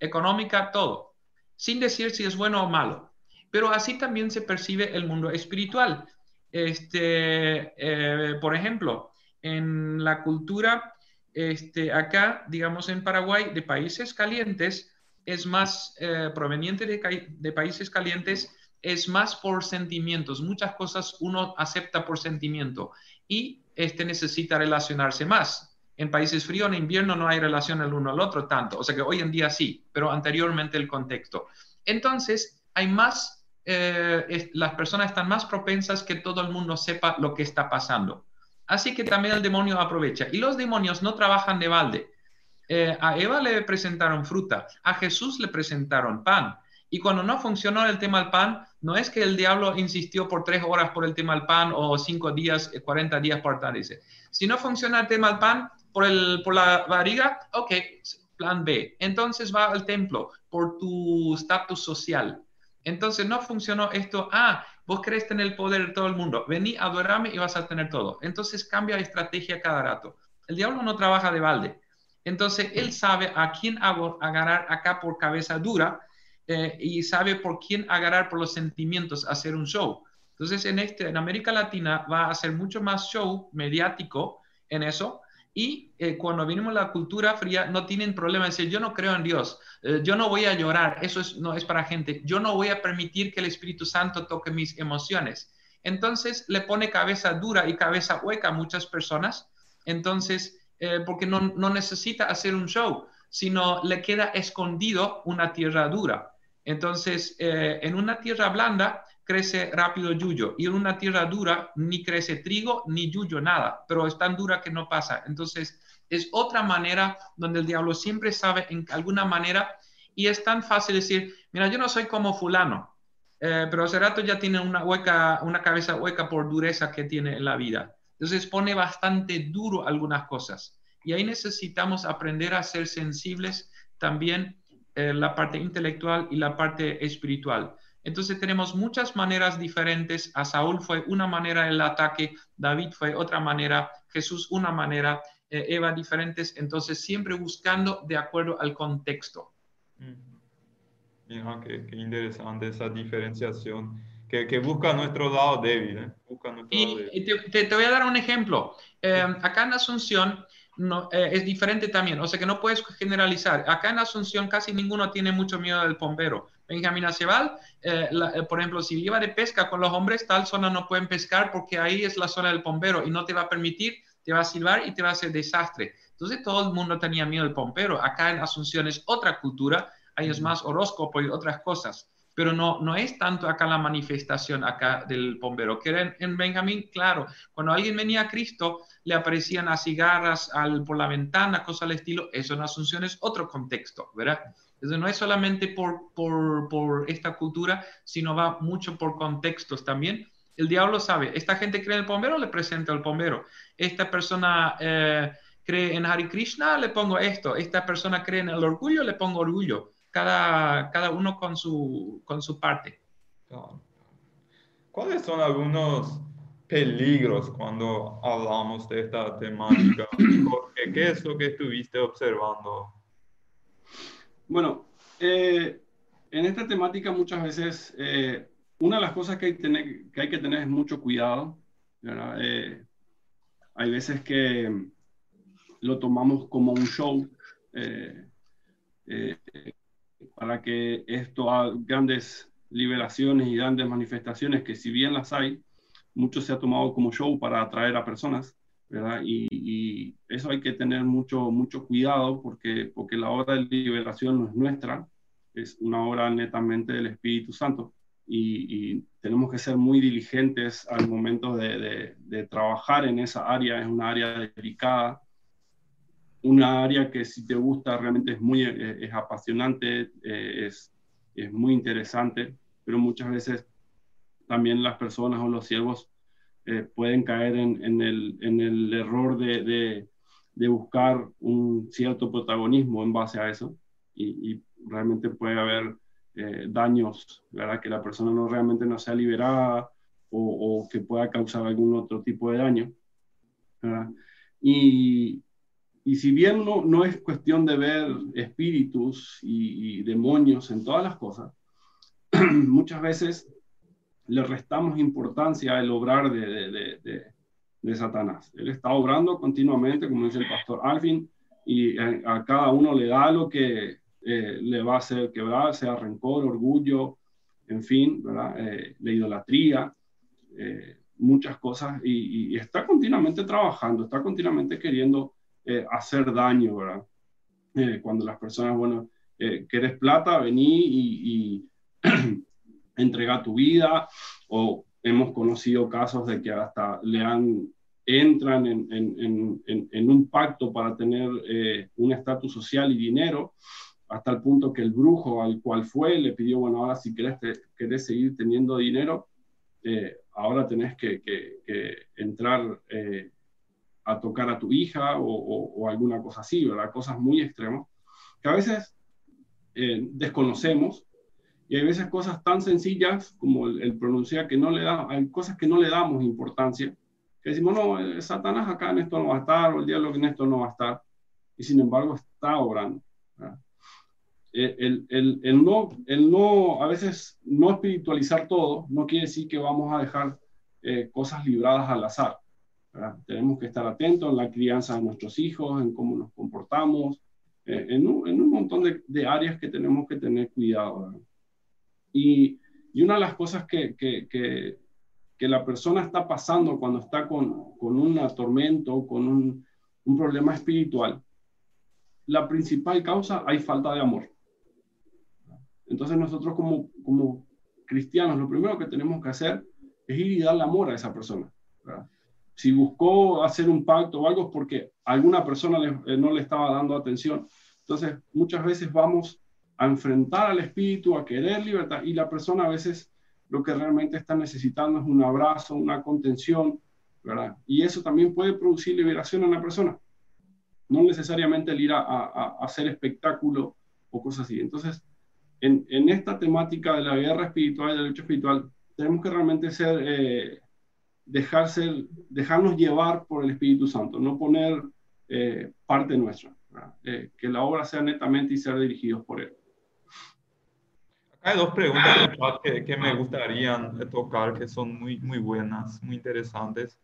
económica, todo, sin decir si es bueno o malo pero así también se percibe el mundo espiritual. Este, eh, por ejemplo, en la cultura este, acá, digamos en Paraguay, de países calientes, es más eh, proveniente de, países calientes, es más por sentimientos. Muchas cosas uno acepta por sentimiento y este necesita relacionarse más. En países fríos, en invierno, no hay relación el uno al otro tanto. O sea que hoy en día sí, pero anteriormente el contexto. Entonces, hay más eh, las personas están más propensas que todo el mundo sepa lo que está pasando. Así que también el demonio aprovecha. Y los demonios no trabajan de balde. Eh, a Eva le presentaron fruta, a Jesús le presentaron pan. Y cuando no funcionó el tema del pan, no es que el diablo insistió por tres horas por el tema del pan o cinco días, 40 eh, días por tal, dice. Si no funciona el tema del pan por, el, por la barriga, ok, plan B. Entonces va al templo por tu estatus social. Entonces no funcionó esto, ah, vos crees tener el poder de todo el mundo, vení, adorame y vas a tener todo. Entonces cambia de estrategia cada rato. El diablo no trabaja de balde. Entonces él sabe a quién agarrar acá por cabeza dura eh, y sabe por quién agarrar por los sentimientos, hacer un show. Entonces en, este, en América Latina va a hacer mucho más show mediático en eso y eh, cuando venimos a la cultura fría, no tienen problema de decir, yo no creo en Dios, eh, yo no voy a llorar, eso es, no es para gente, yo no voy a permitir que el Espíritu Santo toque mis emociones. Entonces le pone cabeza dura y cabeza hueca a muchas personas, entonces, eh, porque no, necesita hacer un show, sino le queda escondido una tierra dura. Entonces, en una tierra blanda, crece rápido yuyo y en una tierra dura ni crece trigo ni yuyo, nada, pero es tan dura que no pasa. Entonces es otra manera donde el diablo siempre sabe en alguna manera y es tan fácil decir, mira, yo no soy como fulano, eh, pero hace rato ya tiene una hueca, una cabeza hueca por dureza que tiene en la vida. Entonces pone bastante duro algunas cosas y ahí necesitamos aprender a ser sensibles también eh, la parte intelectual y la parte espiritual. Entonces tenemos muchas maneras diferentes. A Saúl fue una manera el ataque, David fue otra manera, Jesús una manera, eh, Eva diferentes. Entonces siempre buscando de acuerdo al contexto. Mira, qué, interesante esa diferenciación. Que, busca nuestro lado débil. ¿eh? y, Te, voy a dar un ejemplo. Eh, acá en Asunción no, es diferente también. O sea que no puedes generalizar. Acá en Asunción casi ninguno tiene mucho miedo del bombero. Benjamín Acebal, eh, eh, por ejemplo, si iba de pesca con los hombres, tal zona no pueden pescar porque ahí es la zona del pompero y no te va a permitir, te va a silbar y te va a hacer desastre. Entonces todo el mundo tenía miedo del pompero. Acá en Asunción es otra cultura, ahí es más horóscopo y otras cosas, pero no, no es tanto acá la manifestación acá del pompero. Que en, en Benjamín, claro, cuando alguien venía a Cristo, le aparecían las cigarras al, por la ventana, cosas al estilo. Eso en Asunción es otro contexto, ¿verdad? Entonces, no es solamente por, por, por, esta cultura, sino va mucho por contextos también. El diablo sabe, esta gente cree en el bombero, le presento al bombero. Esta persona eh, cree en Hari Krishna, le pongo esto. Esta persona cree en el orgullo, le pongo orgullo. Cada, cada uno con su, con su parte. ¿Cuáles son algunos peligros cuando hablamos de esta temática? ¿Qué es lo que estuviste observando bueno, eh, en esta temática muchas veces eh, una de las cosas que hay, tener, que hay, que tener es mucho cuidado. Eh, hay veces que lo tomamos como un show para que esto haga grandes liberaciones y grandes manifestaciones, que si bien las hay, mucho se ha tomado como show para atraer a personas. Y, eso hay que tener mucho, mucho cuidado porque, porque la obra de liberación no es nuestra, es una obra netamente del Espíritu Santo. Y, tenemos que ser muy diligentes al momento de, de, trabajar en esa área, es una área delicada, una área que si te gusta realmente es muy eh, es apasionante, eh, es, es muy interesante, pero muchas veces también las personas o los siervos eh, pueden caer en, en, el, en, el, error de, de, buscar un cierto protagonismo en base a eso y, realmente puede haber eh, daños, ¿verdad? Que la persona no realmente no sea liberada o, o que pueda causar algún otro tipo de daño. Y, y, si bien no, no, es cuestión de ver espíritus y, y demonios en todas las cosas, muchas veces le restamos importancia al obrar de, de, de, Satanás. Él está obrando continuamente, como dice el pastor Alvin, y a, cada uno le da lo que eh, le va a hacer quebrar, sea rencor, orgullo, en fin, ¿verdad? Eh, la idolatría, eh, muchas cosas, y, está continuamente trabajando, está continuamente queriendo hacer daño, ¿verdad? cuando las personas, bueno, querés plata, vení y, y entrega tu vida o hemos conocido casos de que hasta le han, entran en, un pacto para tener eh, una estatus social y dinero, hasta el punto que el brujo al cual fue le pidió, bueno, ahora si querés, querés seguir teniendo dinero, eh, ahora tenés que, entrar eh, a tocar a tu hija o, alguna cosa así, ¿verdad? Cosas muy extremas, que a veces eh, desconocemos y hay veces cosas tan sencillas como el, pronunciar que no le da, hay cosas que no le damos importancia, que decimos, no, Satanás acá en esto no va a estar, o el diablo en esto no va a estar, y sin embargo está obrando. El, el, el, no, el no, a veces no espiritualizar todo no quiere decir que vamos a dejar eh, cosas libradas al azar. Tenemos que estar atentos en la crianza de nuestros hijos, en cómo nos comportamos, eh, en, un, en, un, montón de, de, áreas que tenemos que tener cuidado. Y, y, una de las cosas que, que, que, que, la persona está pasando cuando está con, con un tormento, con un, un problema espiritual, la principal causa hay falta de amor. Entonces nosotros como, como cristianos lo primero que tenemos que hacer es ir y darle amor a esa persona. Si buscó hacer un pacto o algo es porque alguna persona eh, no le estaba dando atención. Entonces muchas veces vamos a enfrentar al espíritu, a querer libertad y la persona a veces lo que realmente está necesitando es un abrazo, una contención, ¿verdad? Y eso también puede producir liberación en la persona. No necesariamente el ir a, hacer espectáculo o cosas así. Entonces, en, esta temática de la guerra espiritual y del derecho espiritual, tenemos que realmente ser, eh, dejarse, dejarnos llevar por el Espíritu Santo, no poner eh, parte nuestra, eh, que la obra sea netamente y ser dirigidos por Él. Hay dos preguntas que, me gustaría tocar, que son muy, muy buenas, muy interesantes.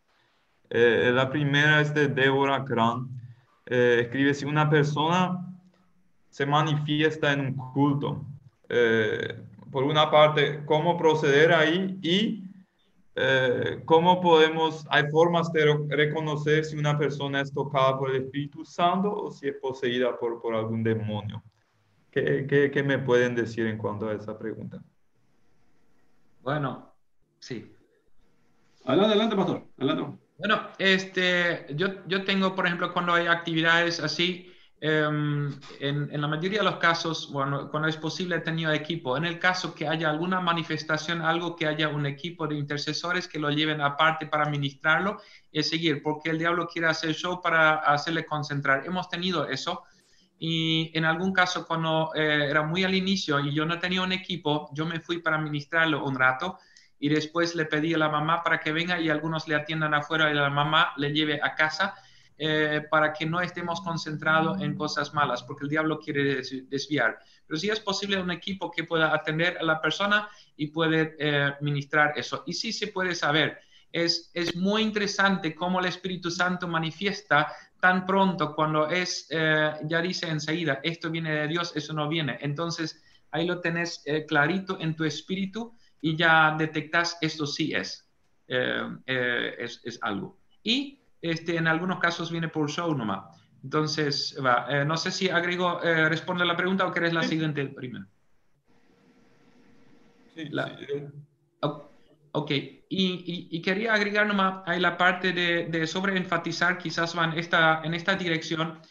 la primera es de Débora Kran. escribe, si una persona se manifiesta en un culto, eh, por una parte, cómo proceder ahí y eh, cómo podemos, hay formas de reconocer si una persona es tocada por el Espíritu Santo o si es poseída por, por algún demonio. ¿Qué, qué, qué me pueden decir en cuanto a esa pregunta? Bueno, sí. Adelante, adelante, pastor. Adelante. Bueno, este, yo, yo tengo, por ejemplo, cuando hay actividades así, Em, en, la mayoría de los casos, cuando es posible, he tenido equipo. En el caso que haya alguna manifestación, algo que haya un equipo de intercesores que lo lleven aparte para ministrarlo y seguir, porque el diablo quiere hacer show para hacerle concentrar. Hemos tenido eso. Y en algún caso, cuando eh, era muy al inicio y yo no tenía un equipo, yo me fui para ministrarlo un rato y después le pedí a la mamá para que venga y algunos le atiendan afuera y la mamá le lleve a casa eh, para que no estemos concentrados en cosas malas, porque el diablo quiere desviar. Pero si es posible un equipo que pueda atender a la persona y puede eh, ministrar eso. Y sí se puede saber. Es, es muy interesante cómo el Espíritu Santo manifiesta tan pronto cuando es, eh, ya dice enseguida, esto viene de Dios, eso no viene. Entonces, ahí lo tenés clarito en tu espíritu y ya detectas esto sí es, es, es algo. Y este, en algunos casos viene por show nomás. Entonces, va. Eh, no sé si agrego, eh, responde la pregunta o querés la siguiente primero. Sí, Ok, y, y, quería agregar nomás ahí la parte de, de sobreenfatizar, quizás van esta, en esta dirección.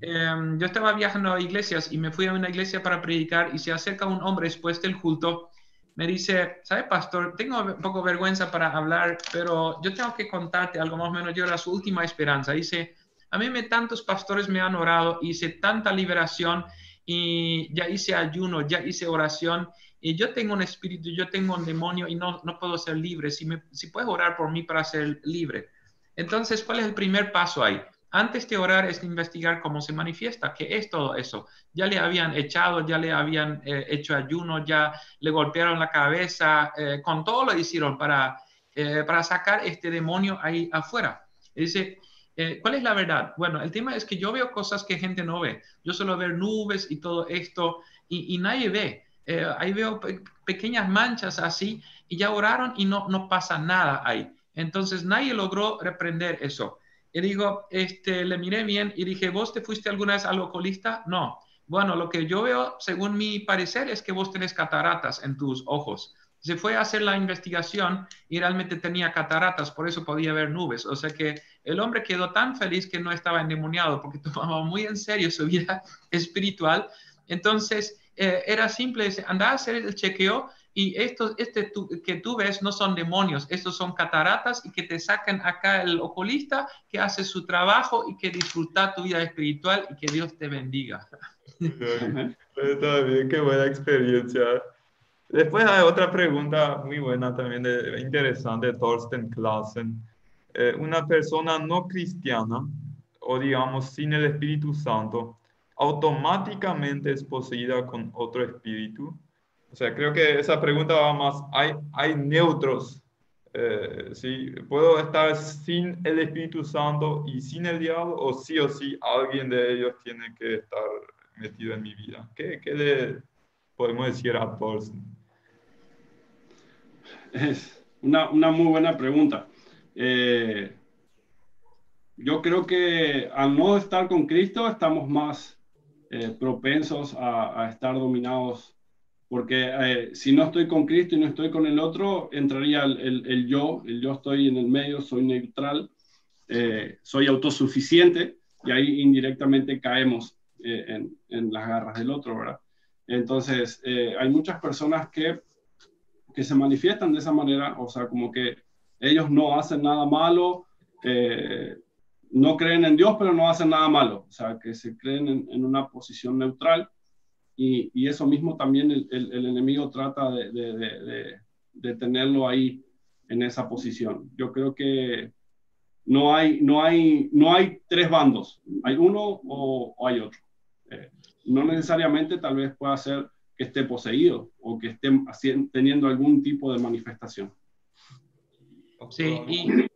Em, yo estaba viajando a iglesias y me fui a una iglesia para predicar y se acerca un hombre después del culto me dice, ¿sabe, pastor? Tengo un poco vergüenza para hablar, pero yo tengo que contarte algo más o menos. Yo era su última esperanza. Dice, a mí me tantos pastores me han orado, hice tanta liberación y ya hice ayuno, ya hice oración y yo tengo un espíritu, yo tengo un demonio y no, no puedo ser libre. Si, me, si puedes orar por mí para ser libre. Entonces, ¿cuál es el primer paso ahí? Antes de orar es investigar cómo se manifiesta, qué es todo eso. Ya le habían echado, ya le habían eh, hecho ayuno, ya le golpearon la cabeza, eh, con todo lo hicieron para, eh, para sacar este demonio ahí afuera. dice, ¿cuál es la verdad? Bueno, el tema es que yo veo cosas que gente no ve. Yo suelo ver nubes y todo esto y, nadie ve. ahí veo pequeñas manchas así y ya oraron y no, no pasa nada ahí. Entonces nadie logró reprender eso. Y digo, este, le miré bien y dije, ¿vos te fuiste alguna vez al oculista? No. Bueno, lo que yo veo, según mi parecer, es que vos tenés cataratas en tus ojos. Se fue a hacer la investigación y realmente tenía cataratas, por eso podía ver nubes. O sea que el hombre quedó tan feliz que no estaba endemoniado porque tomaba muy en serio su vida espiritual. Entonces, eh, era simple, andar a hacer el chequeo y estos este que tú ves no son demonios, estos son cataratas y que te sacan acá el oculista que hace su trabajo y que disfruta tu vida espiritual y que Dios te bendiga. Está bien, qué buena experiencia. Después hay otra pregunta muy buena también, de, interesante, Thorsten Klassen. Eh, una persona no cristiana o digamos sin el Espíritu Santo, automáticamente es poseída con otro espíritu o sea, creo que esa pregunta va más, ¿hay, hay neutros? Eh, ¿sí? ¿Puedo estar sin el Espíritu Santo y sin el diablo? ¿O sí o sí alguien de ellos tiene que estar metido en mi vida? ¿Qué, qué le podemos decir a todos? Es una, una muy buena pregunta. Eh, yo creo que al no estar con Cristo estamos más eh, propensos a, a, estar dominados porque eh, si no estoy con Cristo y no estoy con el otro, entraría el, el, yo, el yo estoy en el medio, soy neutral, eh, soy autosuficiente y ahí indirectamente caemos eh, en, en, las garras del otro, ¿verdad? Entonces, hay muchas personas que, que se manifiestan de esa manera, o sea, como que ellos no hacen nada malo, no creen en Dios, pero no hacen nada malo, o sea, que se creen en, en una posición neutral y, eso mismo también el, el, enemigo trata de, de, de, tenerlo ahí en esa posición. Yo creo que no hay, no hay, no hay tres bandos, hay uno o, hay otro. Eh, no necesariamente tal vez pueda ser que esté poseído o que esté teniendo algún tipo de manifestación. Sí, y,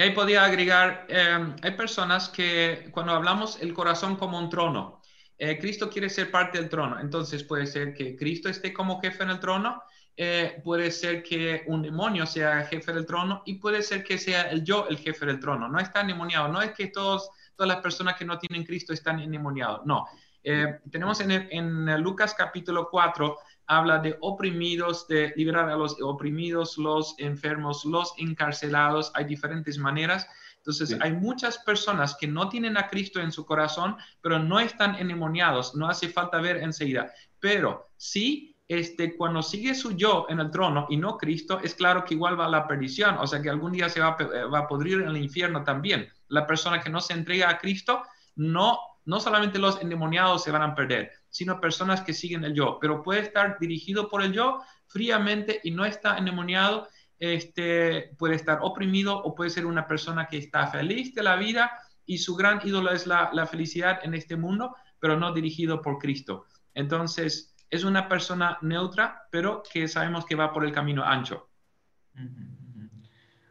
ahí podía agregar, eh, hay personas que cuando hablamos el corazón como un trono, eh, Cristo quiere ser parte del trono. Entonces puede ser que Cristo esté como jefe en el trono, eh, puede ser que un demonio sea jefe del trono y puede ser que sea el yo el jefe del trono. No está endemoniado, no es que todos, todas las personas que no tienen Cristo están endemoniados, no. Eh, tenemos en, en, Lucas capítulo 4, habla de oprimidos, de liberar a los oprimidos, los enfermos, los encarcelados. Hay diferentes maneras. Entonces, hay muchas personas que no tienen a Cristo en su corazón, pero no están endemoniados, no hace falta ver enseguida. Pero sí, este, cuando sigue su yo en el trono y no Cristo, es claro que igual va a la perdición, o sea que algún día se va, eh, va a podrir en el infierno también. La persona que no se entrega a Cristo, no, no solamente los endemoniados se van a perder, sino personas que siguen el yo, pero puede estar dirigido por el yo fríamente y no está endemoniado este, puede estar oprimido o puede ser una persona que está feliz de la vida y su gran ídolo es la, felicidad en este mundo, pero no dirigido por Cristo. Entonces, es una persona neutra, pero que sabemos que va por el camino ancho.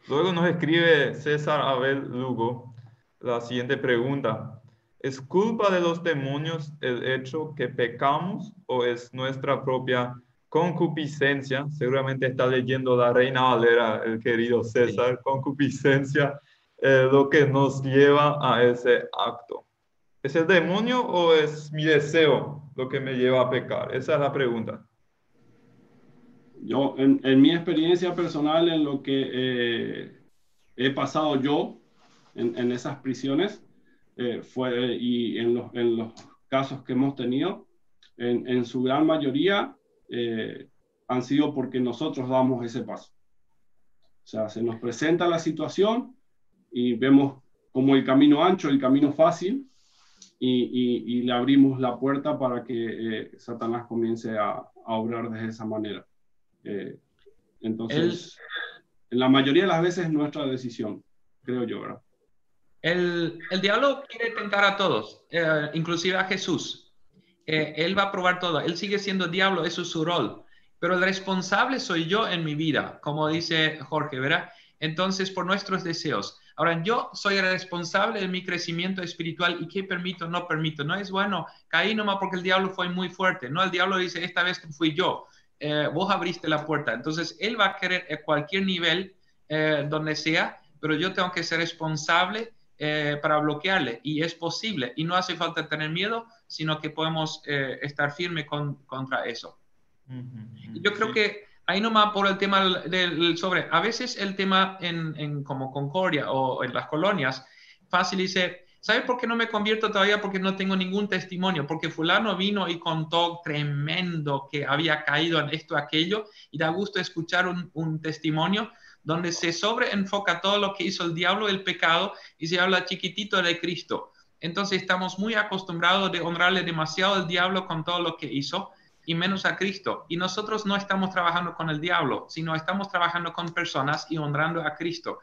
Luego nos escribe César Abel Lugo la siguiente pregunta. ¿Es culpa de los demonios el hecho que pecamos o es nuestra propia concupiscencia, seguramente está leyendo la Reina Valera, el querido César, concupiscencia, eh, lo que nos lleva a ese acto. ¿Es el demonio o es mi deseo lo que me lleva a pecar? Esa es la pregunta. Yo, en, mi experiencia personal, en lo que eh, he pasado yo en, esas prisiones, eh, fue, y en los, en los, casos que hemos tenido, en, en su gran mayoría, eh, han sido porque nosotros damos ese paso. O sea, se nos presenta la situación y vemos como el camino ancho, el camino fácil, y, le abrimos la puerta para que eh, Satanás comience a, obrar de esa manera. Eh, entonces, en la mayoría de las veces es nuestra decisión, creo yo, ¿verdad? El, el diablo quiere tentar a todos, inclusive a Jesús. Eh, él va a probar todo. Él sigue siendo diablo, eso es su rol. Pero el responsable soy yo en mi vida, como dice Jorge, ¿verdad? Entonces, por nuestros deseos. Ahora, yo soy el responsable de mi crecimiento espiritual y qué permito, no permito. No es bueno, caí nomás porque el diablo fue muy fuerte. No, el diablo dice, esta vez fui yo. Eh, vos abriste la puerta. Entonces, él va a querer a cualquier nivel, eh, donde sea, pero yo tengo que ser responsable para bloquearle y es posible y no hace falta tener miedo sino que podemos eh, estar firme con, contra eso. Yo creo que ahí nomás por el tema del, sobre, a veces el tema en, en, como Concordia o en las colonias, fácil dice, ¿sabe por qué no me convierto todavía? Porque no tengo ningún testimonio, porque fulano vino y contó tremendo que había caído en esto, aquello, y da gusto escuchar un, un testimonio donde se sobreenfoca todo lo que hizo el diablo, el pecado, y se habla chiquitito de Cristo. Entonces estamos muy acostumbrados de honrarle demasiado al diablo con todo lo que hizo y menos a Cristo. Y nosotros no estamos trabajando con el diablo, sino estamos trabajando con personas y honrando a Cristo.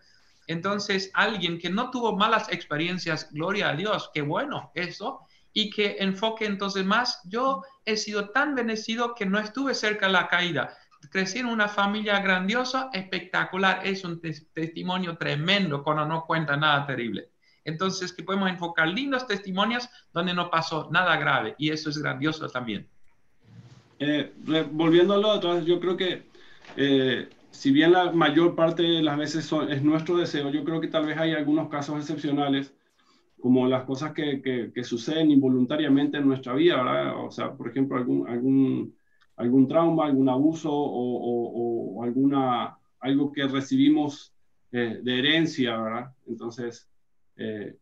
Entonces, alguien que no tuvo malas experiencias, gloria a Dios, qué bueno eso, y que enfoque entonces más, yo he sido tan bendecido que no estuve cerca de la caída. Crecí en una familia grandiosa, espectacular, es un testimonio tremendo cuando no cuenta nada terrible. Entonces, que podemos enfocar lindos testimonios donde no pasó nada grave, y eso es grandioso también. Eh, volviendo a lo otro, yo creo que eh, si bien la mayor parte de las veces son, es nuestro deseo, yo creo que tal vez hay algunos casos excepcionales, como las cosas que, que, suceden involuntariamente en nuestra vida, ¿verdad? O sea, por ejemplo, algún, algún, algún trauma, algún abuso o, o, alguna, algo que recibimos eh, de herencia, ¿verdad? Entonces, eh,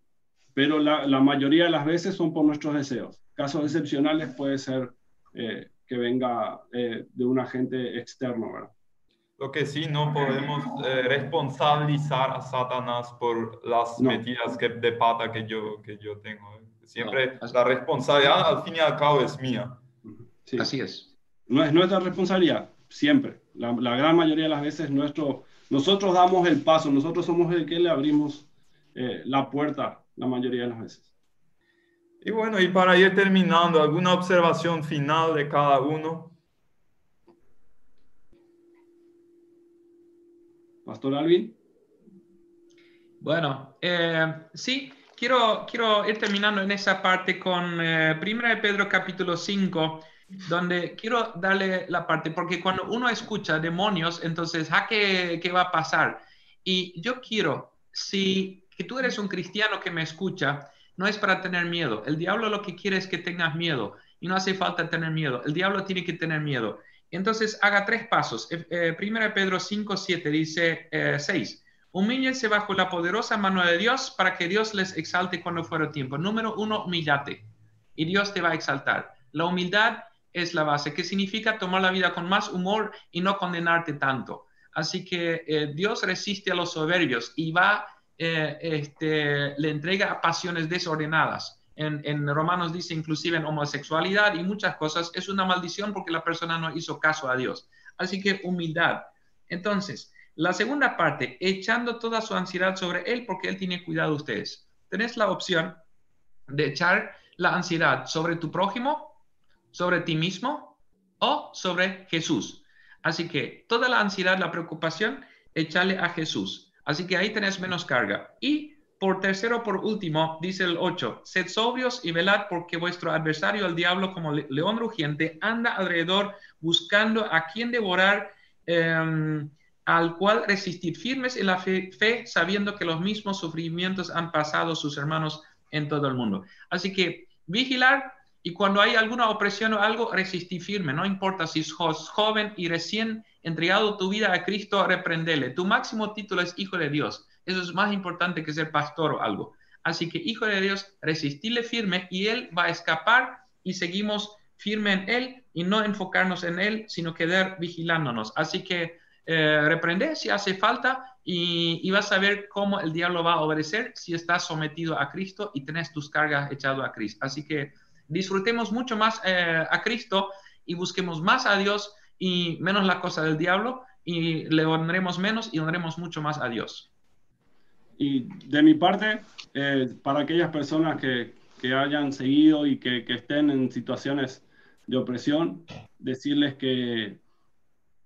pero la, la, mayoría de las veces son por nuestros deseos. Casos excepcionales puede ser eh, que venga eh, de un agente externo, ¿verdad? Lo que sí, no podemos eh, responsabilizar a Satanás por las metidas que, de pata que yo, que yo tengo. Siempre la responsabilidad al fin y al cabo es mía. Sí. Así es. No es nuestra responsabilidad, siempre. La, la, gran mayoría de las veces nuestro, nosotros damos el paso, nosotros somos el que le abrimos eh, la puerta la mayoría de las veces. Y bueno, y para ir terminando, ¿alguna observación final de cada uno? Pastor Alvin. Bueno, eh, sí, quiero, quiero ir terminando en esa parte con eh, 1 de Pedro capítulo 5, donde quiero darle la parte, porque cuando uno escucha demonios, entonces, ¿a qué, qué va a pasar? Y yo quiero, si que tú eres un cristiano que me escucha, no es para tener miedo. El diablo lo que quiere es que tengas miedo y no hace falta tener miedo. El diablo tiene que tener miedo. Entonces haga tres pasos. Eh, eh, Pedro 5, 7 dice 6. Eh, Humíllense bajo la poderosa mano de Dios para que Dios les exalte cuando fuera tiempo. Número uno, humíllate y Dios te va a exaltar. La humildad es la base, que significa tomar la vida con más humor y no condenarte tanto. Así que Dios resiste a los soberbios y va eh, este, le entrega pasiones desordenadas. En, Romanos dice inclusive en homosexualidad y muchas cosas, es una maldición porque la persona no hizo caso a Dios. Así que humildad. Entonces, la segunda parte, echando toda su ansiedad sobre Él porque Él tiene cuidado de ustedes. Tenés la opción de echar la ansiedad sobre tu prójimo, sobre ti mismo o sobre Jesús. Así que toda la ansiedad, la preocupación, échale a Jesús. Así que ahí tenés menos carga. Y por tercero, por último, dice el 8, sed sobrios y velad porque vuestro adversario, el diablo, como león rugiente, anda alrededor buscando a quien devorar, em, al cual resistir firmes en la fe, fe, sabiendo que los mismos sufrimientos han pasado sus hermanos en todo el mundo. Así que vigilar y cuando hay alguna opresión o algo, resistir firme. No importa si sos joven y recién entregado tu vida a Cristo, reprendele. Tu máximo título es hijo de Dios. Eso es más importante que ser pastor o algo. Así que hijo de Dios, resistirle firme y Él va a escapar y seguimos firme en Él y no enfocarnos en Él, sino quedar vigilándonos. Así que eh, reprende si hace falta y, vas a ver cómo el diablo va a obedecer si estás sometido a Cristo y tenés tus cargas echado a Cristo. Así que disfrutemos mucho más eh, a Cristo y busquemos más a Dios y menos la cosa del diablo y le honremos menos y honremos mucho más a Dios. Y de mi parte, eh, para aquellas personas que, que, hayan seguido y que, que, estén en situaciones de opresión, decirles que,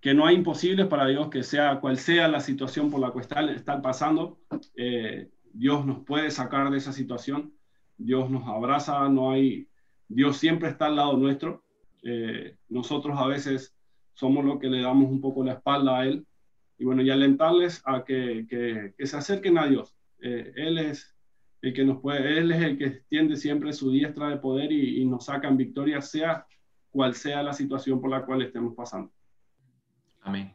que no hay imposibles para Dios, que sea cual sea la situación por la cual están, pasando, eh, Dios nos puede sacar de esa situación, Dios nos abraza, no hay, Dios siempre está al lado nuestro. Eh, nosotros a veces somos los que le damos un poco la espalda a Él. Y bueno, y alentarles a que, que, se acerquen a Dios. Eh, él es el que nos puede, Él es el que extiende siempre su diestra de poder y, y nos saca en victoria, sea cual sea la situación por la cual estemos pasando. Amén.